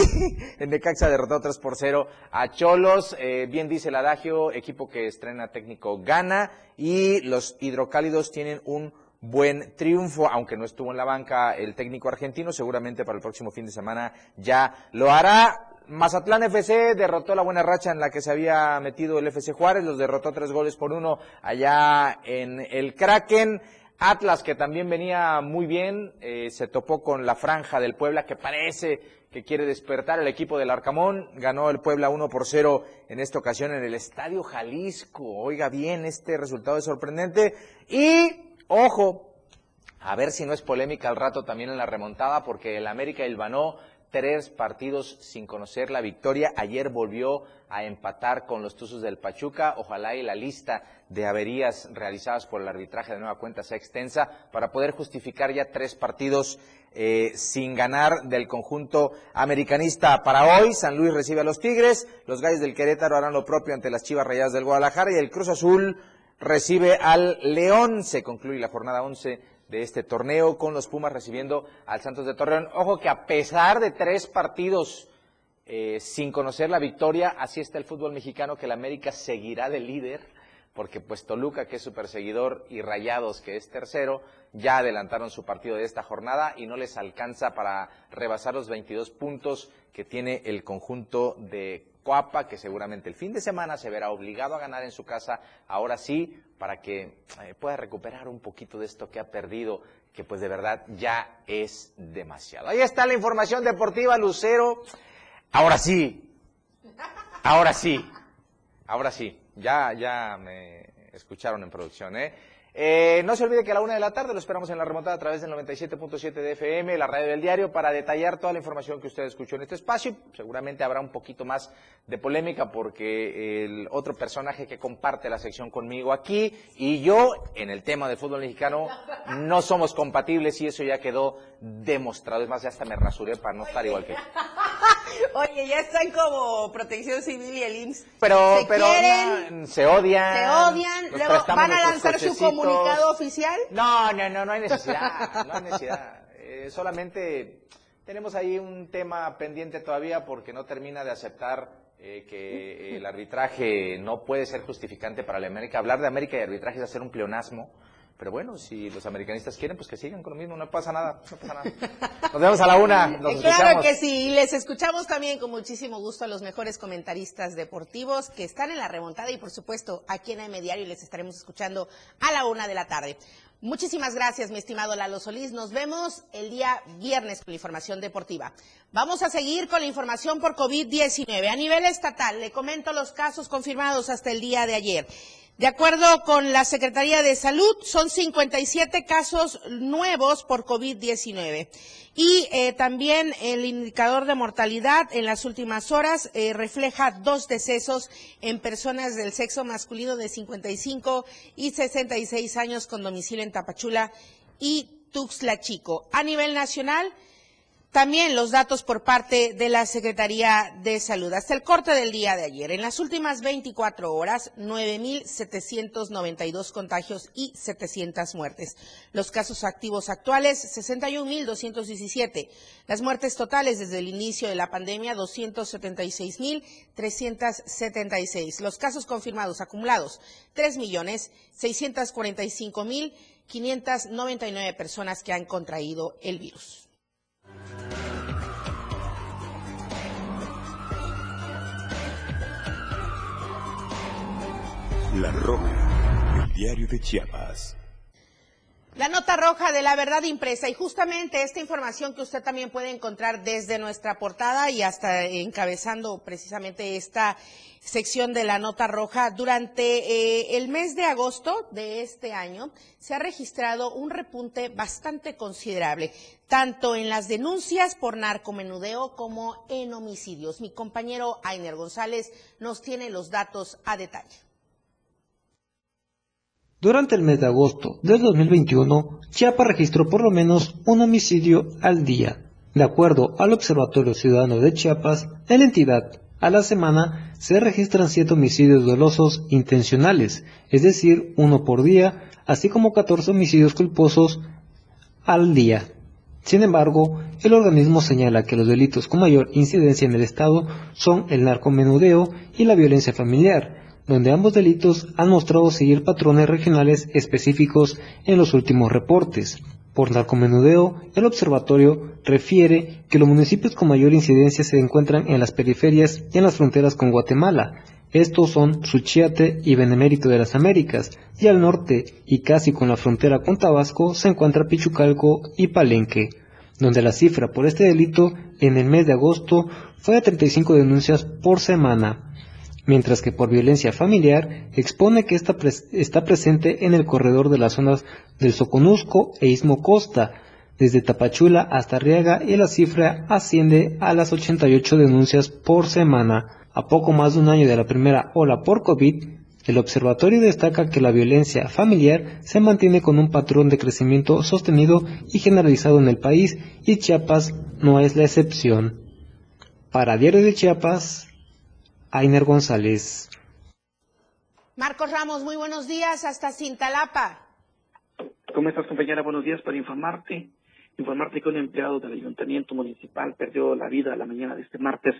T: el Necaxa derrotó 3 por 0 a Cholos. Eh, bien dice el adagio, equipo que estrena técnico gana y los hidrocálidos tienen un buen triunfo, aunque no estuvo en la banca el técnico argentino, seguramente para el próximo fin de semana ya lo hará. Mazatlán FC derrotó la buena racha en la que se había metido el FC Juárez, los derrotó tres goles por uno allá en el Kraken. Atlas, que también venía muy bien, eh, se topó con la franja del Puebla, que parece que quiere despertar el equipo del Arcamón. Ganó el Puebla 1 por 0 en esta ocasión en el Estadio Jalisco. Oiga bien, este resultado es sorprendente. Y, ojo, a ver si no es polémica al rato también en la remontada, porque el América Ilvanó tres partidos sin conocer la victoria. Ayer volvió a empatar con los Tuzos del Pachuca. Ojalá y la lista de averías realizadas por el arbitraje de nueva cuenta sea extensa para poder justificar ya tres partidos eh, sin ganar del conjunto americanista. Para hoy, San Luis recibe a los Tigres, los Gallos del Querétaro harán lo propio ante las Chivas Rayadas del Guadalajara y el Cruz Azul recibe al León. Se concluye la jornada 11 de este torneo con los Pumas recibiendo al Santos de Torreón. Ojo que a pesar de tres partidos eh, sin conocer la victoria, así está el fútbol mexicano que el América seguirá de líder porque pues Toluca, que es su perseguidor, y Rayados, que es tercero, ya adelantaron su partido de esta jornada y no les alcanza para rebasar los 22 puntos que tiene el conjunto de Coapa, que seguramente el fin de semana se verá obligado a ganar en su casa, ahora sí, para que eh, pueda recuperar un poquito de esto que ha perdido, que pues de verdad ya es demasiado. Ahí está la información deportiva, Lucero. Ahora sí, ahora sí, ahora sí, ya, ya me escucharon en producción, ¿eh? Eh, no se olvide que a la una de la tarde lo esperamos en la remontada a través del 97.7 de FM, la radio del diario, para detallar toda la información que usted escuchó en este espacio. Seguramente habrá un poquito más de polémica porque el otro personaje que comparte la sección conmigo aquí y yo en el tema del fútbol mexicano no somos compatibles y eso ya quedó demostrado. Es más, ya hasta me rasuré para no estar igual que
B: Oye, ya están como Protección Civil y el IMSS.
T: Pero,
B: se
T: pero
B: quieren,
T: no, se odian.
B: se odian, luego van a lanzar su comunicado oficial.
T: No, no, no, no hay necesidad, no hay necesidad. Eh, solamente tenemos ahí un tema pendiente todavía porque no termina de aceptar eh, que el arbitraje no puede ser justificante para la América. Hablar de América y arbitraje es hacer un pleonasmo. Pero bueno, si los americanistas quieren, pues que sigan con lo mismo, no pasa nada, no pasa nada. Nos vemos a la una, nos
B: Eh, Claro
T: escuchamos.
B: que sí, y les escuchamos también con muchísimo gusto a los mejores comentaristas deportivos que están en la remontada y por supuesto aquí en AM Diario les estaremos escuchando a la una de la tarde. Muchísimas gracias, mi estimado Lalo Solís. Nos vemos el día viernes con la información deportiva. Vamos a seguir con la información por COVID-19. A nivel estatal, le comento los casos confirmados hasta el día de ayer. De acuerdo con la Secretaría de Salud, son 57 casos nuevos por COVID-19. Y eh, también el indicador de mortalidad en las últimas horas eh, refleja dos decesos en personas del sexo masculino de 55 y 66 años con domicilio en Tapachula y Tuxtla Chico. A nivel nacional, también los datos por parte de la Secretaría de Salud. Hasta el corte del día de ayer, en las últimas 24 horas, 9.792 contagios y 700 muertes. Los casos activos actuales, 61.217. Las muertes totales desde el inicio de la pandemia, 276.376. Los casos confirmados acumulados, 3.645.599 personas que han contraído el virus.
E: La Roja, el diario de Chiapas.
B: La nota roja de la verdad impresa y justamente esta información que usted también puede encontrar desde nuestra portada y hasta encabezando precisamente esta sección de la nota roja. Durante eh, el mes de agosto de este año se ha registrado un repunte bastante considerable, tanto en las denuncias por narcomenudeo como en homicidios. Mi compañero Ainer González nos tiene los datos a detalle.
R: Durante el mes de agosto del 2021, Chiapas registró por lo menos un homicidio al día. De acuerdo al Observatorio Ciudadano de Chiapas, en la entidad, a la semana se registran 7 homicidios dolosos intencionales, es decir, uno por día, así como 14 homicidios culposos al día. Sin embargo, el organismo señala que los delitos con mayor incidencia en el Estado son el narcomenudeo y la violencia familiar, donde ambos delitos han mostrado seguir patrones regionales específicos en los últimos reportes. Por narcomenudeo, el observatorio refiere que los municipios con mayor incidencia se encuentran en las periferias y en las fronteras con Guatemala. Estos son Suchiate y Benemérito de las Américas, y al norte, y casi con la frontera con Tabasco, se encuentra Pichucalco y Palenque, donde la cifra por este delito en el mes de agosto fue de 35 denuncias por semana mientras que por violencia familiar expone que esta está presente en el corredor de las zonas del Soconusco e Istmo Costa, desde Tapachula hasta Arriaga y la cifra asciende a las 88 denuncias por semana. A poco más de un año de la primera ola por COVID, el observatorio destaca que la violencia familiar se mantiene con un patrón de crecimiento sostenido y generalizado en el país y Chiapas no es la excepción. Para Diario de Chiapas, Ainer González.
B: Marcos Ramos, muy buenos días hasta Cintalapa.
U: ¿Cómo estás, compañera? Buenos días para informarte. Informarte que un empleado del ayuntamiento municipal perdió la vida la mañana de este martes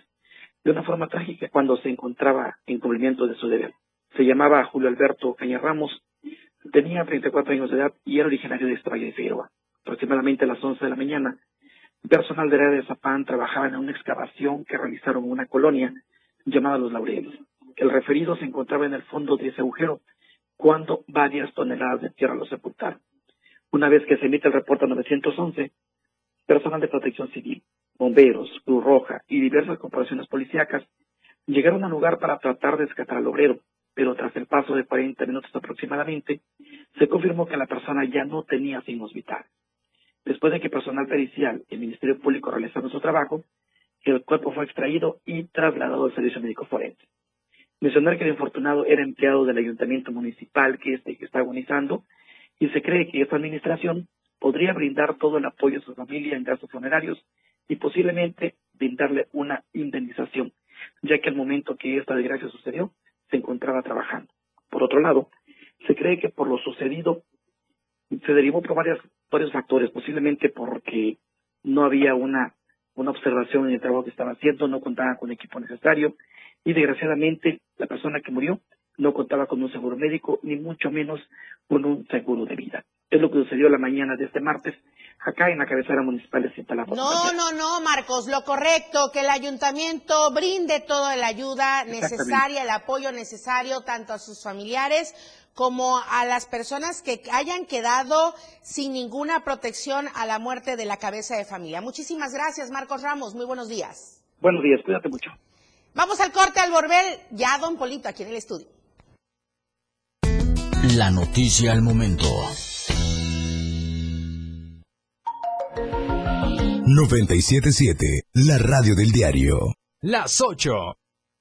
U: de una forma trágica cuando se encontraba en cumplimiento de su deber. Se llamaba Julio Alberto Caña Ramos, tenía 34 años de edad y era originario de este Valle de Figueroa. Aproximadamente a las 11 de la mañana, personal del área de Zapán trabajaba en una excavación que realizaron en una colonia llamada Los Laureles. El referido se encontraba en el fondo de ese agujero cuando varias toneladas de tierra lo sepultaron. Una vez que se emite el reporte 911, personal de protección civil, bomberos, Cruz Roja y diversas corporaciones policíacas llegaron al lugar para tratar de rescatar al obrero, pero tras el paso de 40 minutos aproximadamente, se confirmó que la persona ya no tenía signos vitales. Después de que personal pericial y el Ministerio Público realizaron su trabajo, el cuerpo fue extraído y trasladado al servicio médico forense. Mencionar que el infortunado era empleado del ayuntamiento municipal que, este, está agonizando y se cree que esta administración podría brindar todo el apoyo a su familia en gastos funerarios y posiblemente brindarle una indemnización, ya que al momento que esta desgracia sucedió, se encontraba trabajando. Por otro lado, se cree que por lo sucedido se derivó por varios factores, posiblemente porque no había una, una observación en el trabajo que estaba haciendo, no contaba con el equipo necesario y desgraciadamente la persona que murió no contaba con un seguro médico ni mucho menos con un seguro de vida. Es lo que sucedió la mañana de este martes acá en la cabecera municipal de Cintalapa.
B: No, no, no, Marcos, lo correcto, que el ayuntamiento brinde toda la ayuda necesaria, el apoyo necesario tanto a sus familiares como a las personas que hayan quedado sin ninguna protección a la muerte de la cabeza de familia. Muchísimas gracias, Marcos Ramos. Muy buenos días.
U: Buenos días, cuídate mucho.
B: Vamos al corte al volver, ya Don Polito aquí en el estudio.
A: La noticia al momento.
E: 977, la radio del diario.
F: Las 8,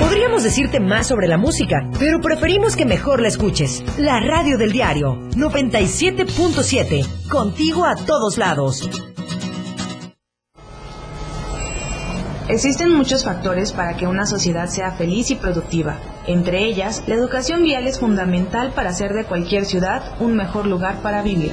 G: Podríamos decirte más sobre la música, pero preferimos que mejor la escuches. La radio del diario 97.7, contigo a todos lados.
H: Existen muchos factores para que una sociedad sea feliz y productiva. Entre ellas, la educación vial es fundamental para hacer de cualquier ciudad un mejor lugar para vivir.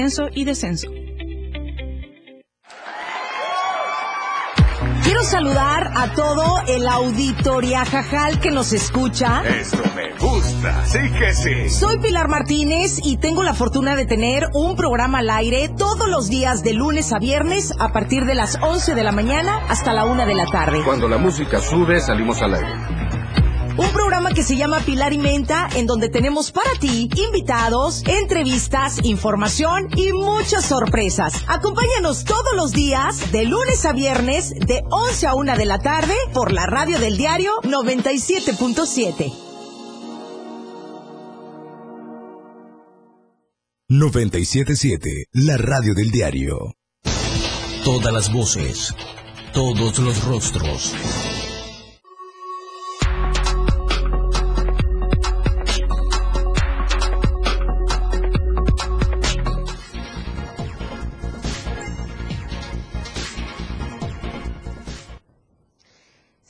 H: y descenso.
G: Quiero saludar a todo el auditoria jajal que nos escucha.
V: Esto me gusta, sí que sí.
G: Soy Pilar Martínez y tengo la fortuna de tener un programa al aire todos los días de lunes a viernes a partir de las 11 de la mañana hasta la 1 de la tarde.
V: Cuando la música sube, salimos al aire.
G: Un programa que se llama Pilar y Menta, en donde tenemos para ti invitados, entrevistas, información y muchas sorpresas. Acompáñanos todos los días, de lunes a viernes, de 11 a 1 de la tarde, por la radio del diario 97.7.
E: 977, la radio del diario.
A: Todas las voces, todos los rostros.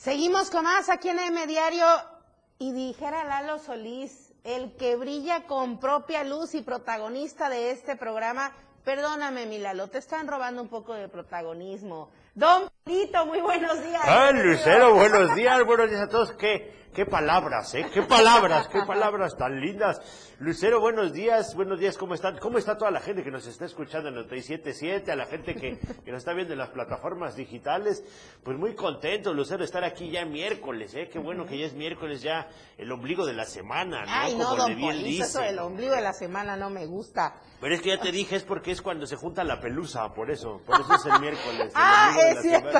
B: Seguimos con más aquí en M Diario y dijera Lalo Solís, el que brilla con propia luz y protagonista de este programa. Perdóname, mi Lalo, te están robando un poco de protagonismo. Don Lito, muy buenos días.
W: Ah, Lucero, buenos días, buenos días a todos. ¿Qué, qué palabras, eh? ¿Qué palabras, qué palabras tan lindas? Lucero, buenos días, buenos días, ¿cómo están? ¿Cómo está toda la gente que nos está escuchando en 97.7, a la gente que, que nos está viendo en las plataformas digitales? Pues muy contento, Lucero, estar aquí ya miércoles, ¿eh? Qué bueno que ya es miércoles, ya el ombligo de la semana, ¿no?
B: Ay, no,
W: Como
B: don
W: bien
B: eso del ombligo de la semana no me gusta.
W: Pero es que ya te dije, es porque es cuando se junta la pelusa, por eso, por eso es el miércoles. el
B: Ah,
W: ombligo de
B: es
W: la
B: cierto.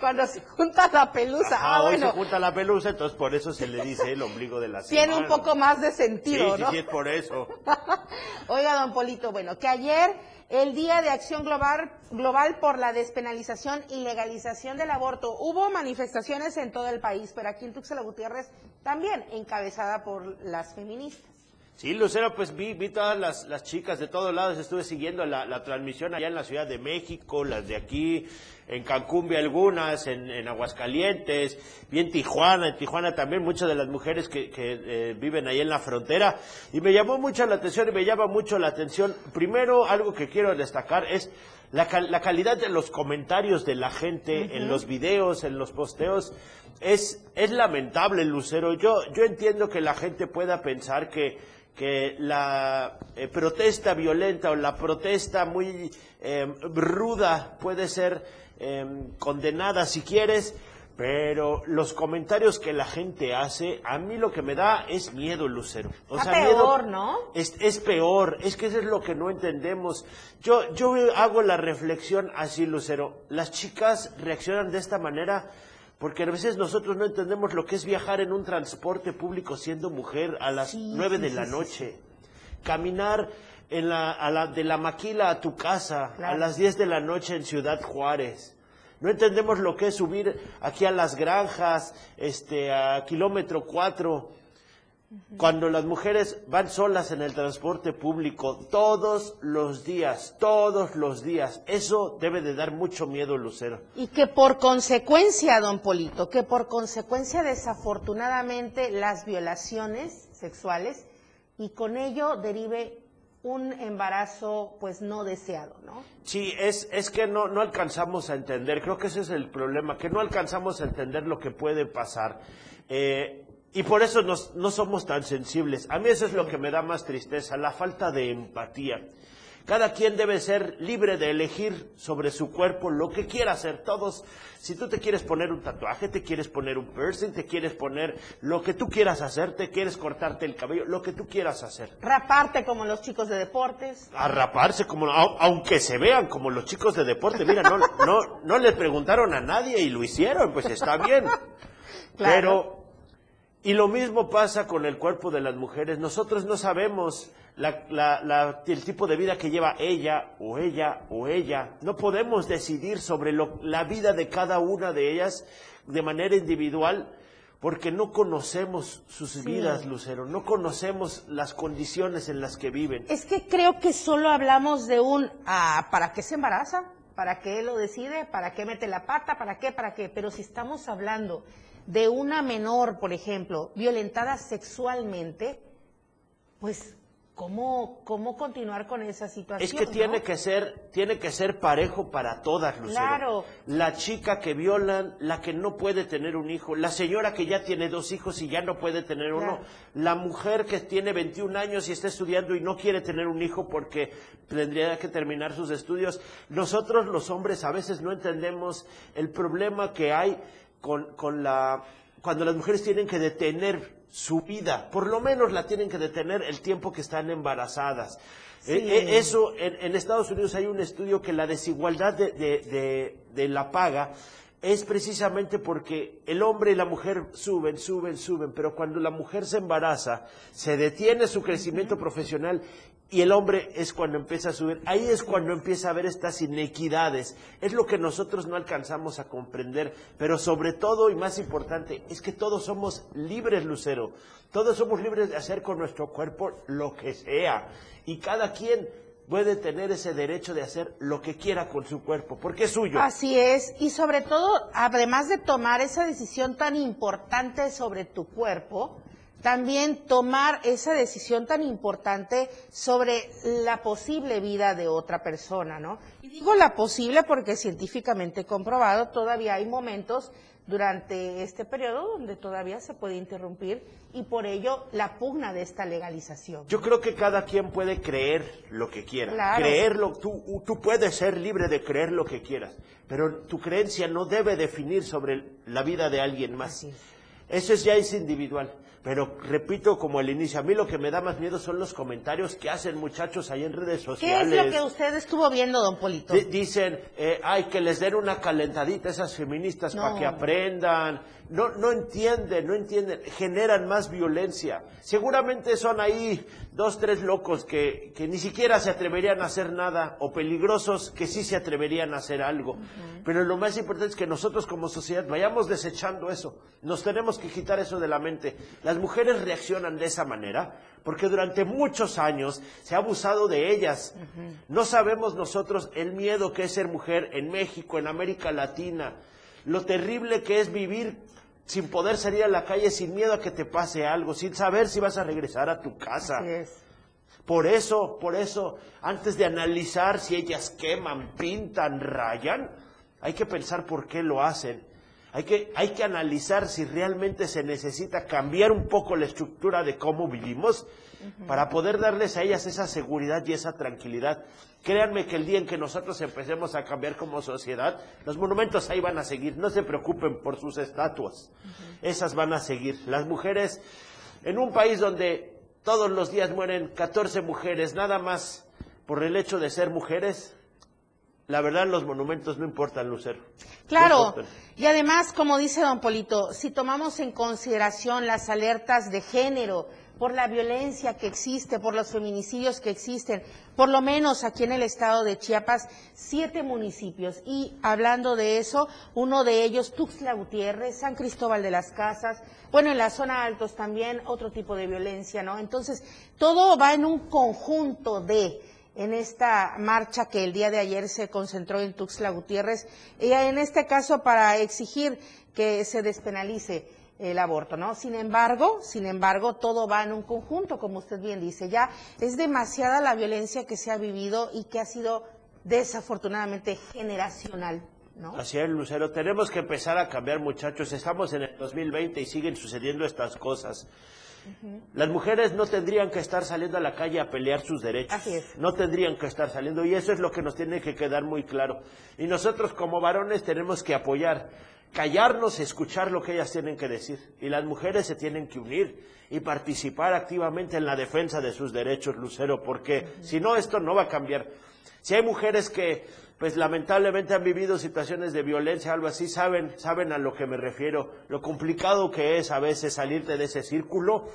B: Cuando se junta la pelusa.
W: Ah,
B: ah,
W: hoy
B: bueno.
W: se junta la pelusa, entonces por eso se le dice el ombligo de la
B: Tiene
W: semana.
B: un poco más de sentido,
W: sí, sí,
B: ¿no?
W: sí, es por eso.
B: Oiga, don Polito, bueno, que ayer el Día de Acción Global, Global por la Despenalización y Legalización del Aborto, hubo manifestaciones en todo el país, pero aquí en Tuxtla Gutiérrez también encabezada por las feministas.
W: Sí, Lucero, pues vi, vi todas las, las chicas de todos lados, estuve siguiendo la, la transmisión allá en la Ciudad de México, las de aquí, en Cancún vi algunas, en, en Aguascalientes, vi en Tijuana, en Tijuana también muchas de las mujeres que, que, eh, viven ahí en la frontera, y me llamó mucho la atención y me llama mucho la atención, primero algo que quiero destacar es la, cal- la calidad de los comentarios de la gente en los videos, en los posteos, es, es lamentable, Lucero. Yo, yo entiendo que la gente pueda pensar que, que la eh, protesta violenta o la protesta muy eh, ruda puede ser eh, condenada si quieres, pero los comentarios que la gente hace, a mí lo que me da es miedo, Lucero. O
B: Está
W: sea, miedo-
B: peor, ¿no?
W: es, es peor, es que eso es lo que no entendemos. Yo, yo hago la reflexión así, Lucero. Las chicas reaccionan de esta manera porque a veces nosotros no entendemos lo que es viajar en un transporte público siendo mujer a las nueve
B: sí,
W: de la noche. Caminar en la, a la- de la maquila a tu casa a las 10 de la noche en Ciudad Juárez. No entendemos lo que es subir aquí a las granjas, este, a kilómetro 4 cuando las mujeres van solas en el transporte público todos los días, todos los días. Eso debe de dar mucho miedo, Lucero.
B: Y que por consecuencia, don Polito, que por consecuencia desafortunadamente las violaciones sexuales y con ello derive un embarazo pues no deseado, ¿no?
W: Sí, es, es que no, no alcanzamos a entender, creo que ese es el problema, que no alcanzamos a entender lo que puede pasar. Eh, y por eso nos- no somos tan sensibles. A mí eso es lo que me da más tristeza, la falta de empatía. Cada quien debe ser libre de elegir sobre su cuerpo lo que quiera hacer. Todos, si tú te quieres poner un tatuaje, te quieres poner un piercing, te quieres poner lo que tú quieras hacer, te quieres cortarte el cabello, lo que tú quieras hacer.
B: Raparte como los chicos de deportes.
W: A raparse, como, au- aunque se vean como los chicos de deporte. Mira, no, no, no le preguntaron a nadie y lo hicieron, pues está bien. Pero, y lo mismo pasa con el cuerpo de las mujeres. Nosotros no sabemos la- la- la- el tipo de vida que lleva ella o ella o ella. No podemos decidir sobre lo- la vida de cada una de ellas de manera individual porque no conocemos sus
B: Sí.
W: vidas, Lucero. No conocemos las condiciones en las que viven.
B: Es que creo que solo hablamos de un, ah, ¿para qué se embaraza? ¿Para qué lo decide? ¿Para qué mete la pata? ¿Para qué? ¿Para qué? Pero si estamos hablando de una menor, por ejemplo, violentada sexualmente, pues, ¿cómo, cómo continuar con esa situación?
W: Es que
B: no?
W: tiene que ser, tiene que ser parejo para todas, Lucero.
B: Claro.
W: La chica que violan, la que no puede tener un hijo, la señora que ya tiene dos hijos y ya no puede tener uno, la mujer que tiene 21 años y está estudiando y no quiere tener un hijo porque tendría que terminar sus estudios. Nosotros los hombres a veces no entendemos el problema que hay con, con la cuando las mujeres tienen que detener su vida, por lo menos la tienen que detener el tiempo que están embarazadas.
B: Sí.
W: Eh, eh, eso, en, en Estados Unidos hay un estudio que la desigualdad de, de- de- de la paga es precisamente porque el hombre y la mujer suben, suben, suben, pero cuando la mujer se embaraza, se detiene su crecimiento profesional y el hombre es cuando empieza a subir. Ahí es cuando empieza a haber estas inequidades. Es lo que nosotros no alcanzamos a comprender, pero sobre todo y más importante, es que todos somos libres, Lucero. Todos somos libres de hacer con nuestro cuerpo lo que sea. Y cada quien puede tener ese derecho de hacer lo que quiera con su cuerpo, porque es suyo.
B: Así es, y sobre todo, además de tomar esa decisión tan importante sobre tu cuerpo, también tomar esa decisión tan importante sobre la posible vida de otra persona, ¿no? Y digo la posible porque científicamente comprobado todavía hay momentos durante este periodo donde todavía se puede interrumpir y por ello la pugna de esta legalización.
W: Yo creo que cada quien puede creer lo que quiera.
B: Claro.
W: Creerlo, tú, tú puedes ser libre de creer lo que quieras, pero tu creencia no debe definir sobre la vida de alguien más. Eso es, ya es individual. Pero repito, como al inicio, a mí lo que me da más miedo son los comentarios que hacen muchachos ahí en redes
B: ¿Qué
W: sociales.
B: es lo que usted estuvo viendo, don Polito?
W: Di- Dicen, eh, ay, que les den una calentadita a esas feministas
B: No.
W: para que aprendan. No, no entienden, no entienden, generan más violencia. Seguramente son ahí dos, tres locos que, que ni siquiera se atreverían a hacer nada, o peligrosos que sí se atreverían a hacer algo. Pero lo más importante es que nosotros como sociedad vayamos desechando eso. Nos tenemos que quitar eso de la mente. Las mujeres reaccionan de esa manera porque durante muchos años se ha abusado de ellas. No sabemos nosotros el miedo que es ser mujer en México, en América Latina, lo terrible que es vivir sin poder salir a la calle, sin miedo a que te pase algo, sin saber si vas a regresar a tu casa.
B: Así es.
W: Por eso, por eso, antes de analizar si ellas queman, pintan, rayan, hay que pensar por qué lo hacen. Hay que, hay que analizar si realmente se necesita cambiar un poco la estructura de cómo vivimos para poder darles a ellas esa seguridad y esa tranquilidad. Créanme que el día en que nosotros empecemos a cambiar como sociedad, los monumentos ahí van a seguir. No se preocupen por sus estatuas. Esas van a seguir. Las mujeres, en un país donde todos los días mueren 14 mujeres, nada más por el hecho de ser mujeres, la verdad los monumentos no importan, Lucero. No
B: Claro,
W: importan.
B: y además, como dice don Polito, si tomamos en consideración las alertas de género por la violencia que existe, por los feminicidios que existen, por lo menos aquí en el estado de Chiapas, siete municipios. Y hablando de eso, uno de ellos, Tuxtla Gutiérrez, San Cristóbal de las Casas, bueno, en la zona altos también otro tipo de violencia, ¿no? Entonces, todo va en un conjunto de en esta marcha que el día de ayer se concentró en Tuxtla Gutiérrez, y en este caso para exigir que se despenalice el aborto, ¿no? Sin embargo, sin embargo, todo va en un conjunto, como usted bien dice, ya es demasiada la violencia que se ha vivido y que ha sido desafortunadamente generacional, ¿no?
W: Así es, Lucero. Tenemos que empezar a cambiar, muchachos. Estamos en el 2020 y siguen sucediendo estas cosas. Las mujeres no tendrían que estar saliendo a la calle a pelear sus derechos.
B: Así es.
W: No tendrían que estar saliendo y eso es lo que nos tiene que quedar muy claro. Y nosotros como varones tenemos que apoyar, callarnos, escuchar lo que ellas tienen que decir. Y las mujeres se tienen que unir y participar activamente en la defensa de sus derechos, Lucero, porque si no esto no va a cambiar. Si hay mujeres que pues lamentablemente han vivido situaciones de violencia, algo así, saben, saben a lo que me refiero, lo complicado que es a veces salirte de ese círculo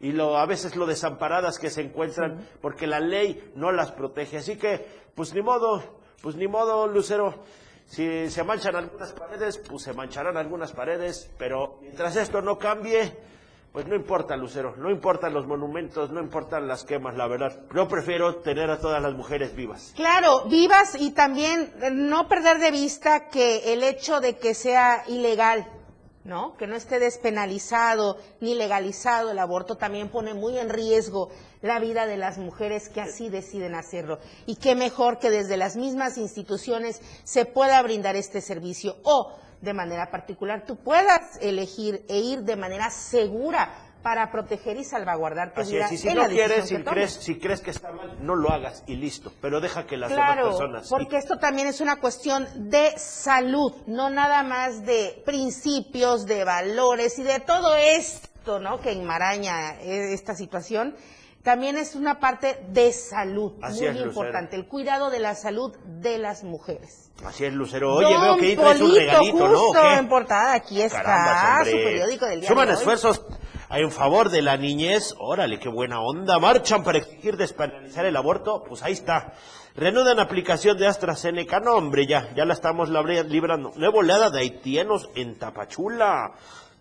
W: y lo, a veces lo desamparadas que se encuentran porque la ley no las protege. Así que, pues ni modo, pues ni modo, Lucero. Si se manchan algunas paredes, pues se mancharán algunas paredes, pero mientras esto no cambie, pues no importa, Lucero, no importan los monumentos, no importan las quemas, la verdad. Yo prefiero tener a todas las mujeres vivas.
B: Claro, vivas y también eh, no perder de vista que el hecho de que sea ilegal, ¿no? Que no esté despenalizado ni legalizado el aborto también pone muy en riesgo la vida de las mujeres que así deciden hacerlo. Y qué mejor que desde las mismas instituciones se pueda brindar este servicio o de manera particular tú puedas elegir e ir de manera segura para proteger y salvaguardar tu
W: Así
B: vida
W: es, y si
B: en
W: no
B: la
W: quieres, si crees, si crees que está mal, no lo hagas y listo, pero deja que las
B: Claro,
W: demás personas...
B: porque esto también es una cuestión de salud, no nada más de principios, de valores y de todo esto, ¿no? Que enmaraña eh, esta situación. También es una parte de salud,
W: Así
B: muy
W: es,
B: importante, el cuidado de la salud de las mujeres.
W: Así es, Lucero. Oye,
B: Don
W: veo que ahí traes un regalito, ¿no? ¿O
B: justo
W: qué?
B: en portada, aquí está su periódico del día
W: Suman
B: de hoy.
W: esfuerzos en favor de la niñez. Órale, qué buena onda. Marchan para exigir despenalizar el aborto. Pues ahí está. Reanudan aplicación de AstraZeneca. No, hombre, ya, ya la estamos librando. Nueva oleada de haitianos en Tapachula.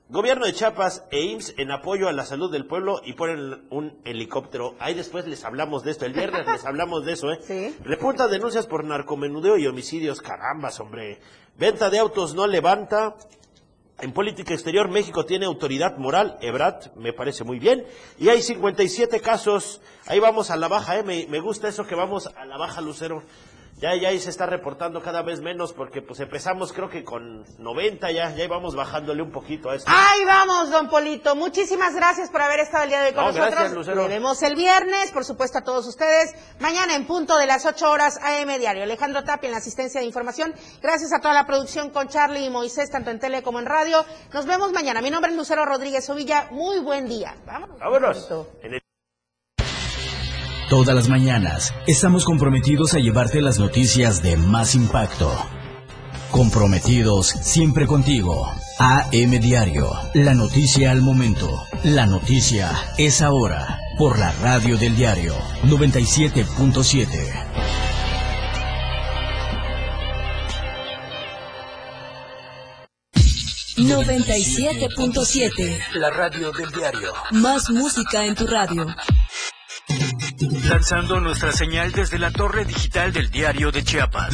W: Gobierno de Chiapas e IMSS en apoyo a la salud del pueblo y ponen un helicóptero. Ahí después les hablamos de esto. El viernes les hablamos de eso, ¿eh?
B: Sí.
W: Repunta denuncias por narcomenudeo y homicidios. Carambas, hombre. Venta de autos no levanta. En política exterior, México tiene autoridad moral, Ebrat, me parece muy bien. Y hay 57 casos, ahí vamos a la baja, ¿eh? me, me gusta eso que vamos a la baja, Lucero. Ya, ya ahí se está reportando cada vez menos porque pues empezamos creo que con 90 ya, ya íbamos bajándole un poquito a esto.
B: Ahí vamos, don Polito. Muchísimas gracias por haber estado el día de hoy con
W: No,
B: nosotros.
W: gracias, Lucero.
B: Nos vemos el viernes, por supuesto, a todos ustedes. Mañana en punto de las 8 horas AM Diario. Alejandro Tapia en la asistencia de información. Gracias a toda la producción con Charlie y Moisés, tanto en tele como en radio. Nos vemos mañana. Mi nombre es Lucero Rodríguez Ovilla. Muy buen día. Vámonos.
W: Vámonos.
A: Todas las mañanas estamos comprometidos a llevarte las noticias de más impacto. Comprometidos siempre contigo. AM Diario. La noticia al momento. La noticia es ahora. Por la radio del diario 97.7.
S: $97.7.
F: La radio del diario.
S: Más música en tu radio.
F: Lanzando nuestra señal desde la torre digital del diario de Chiapas.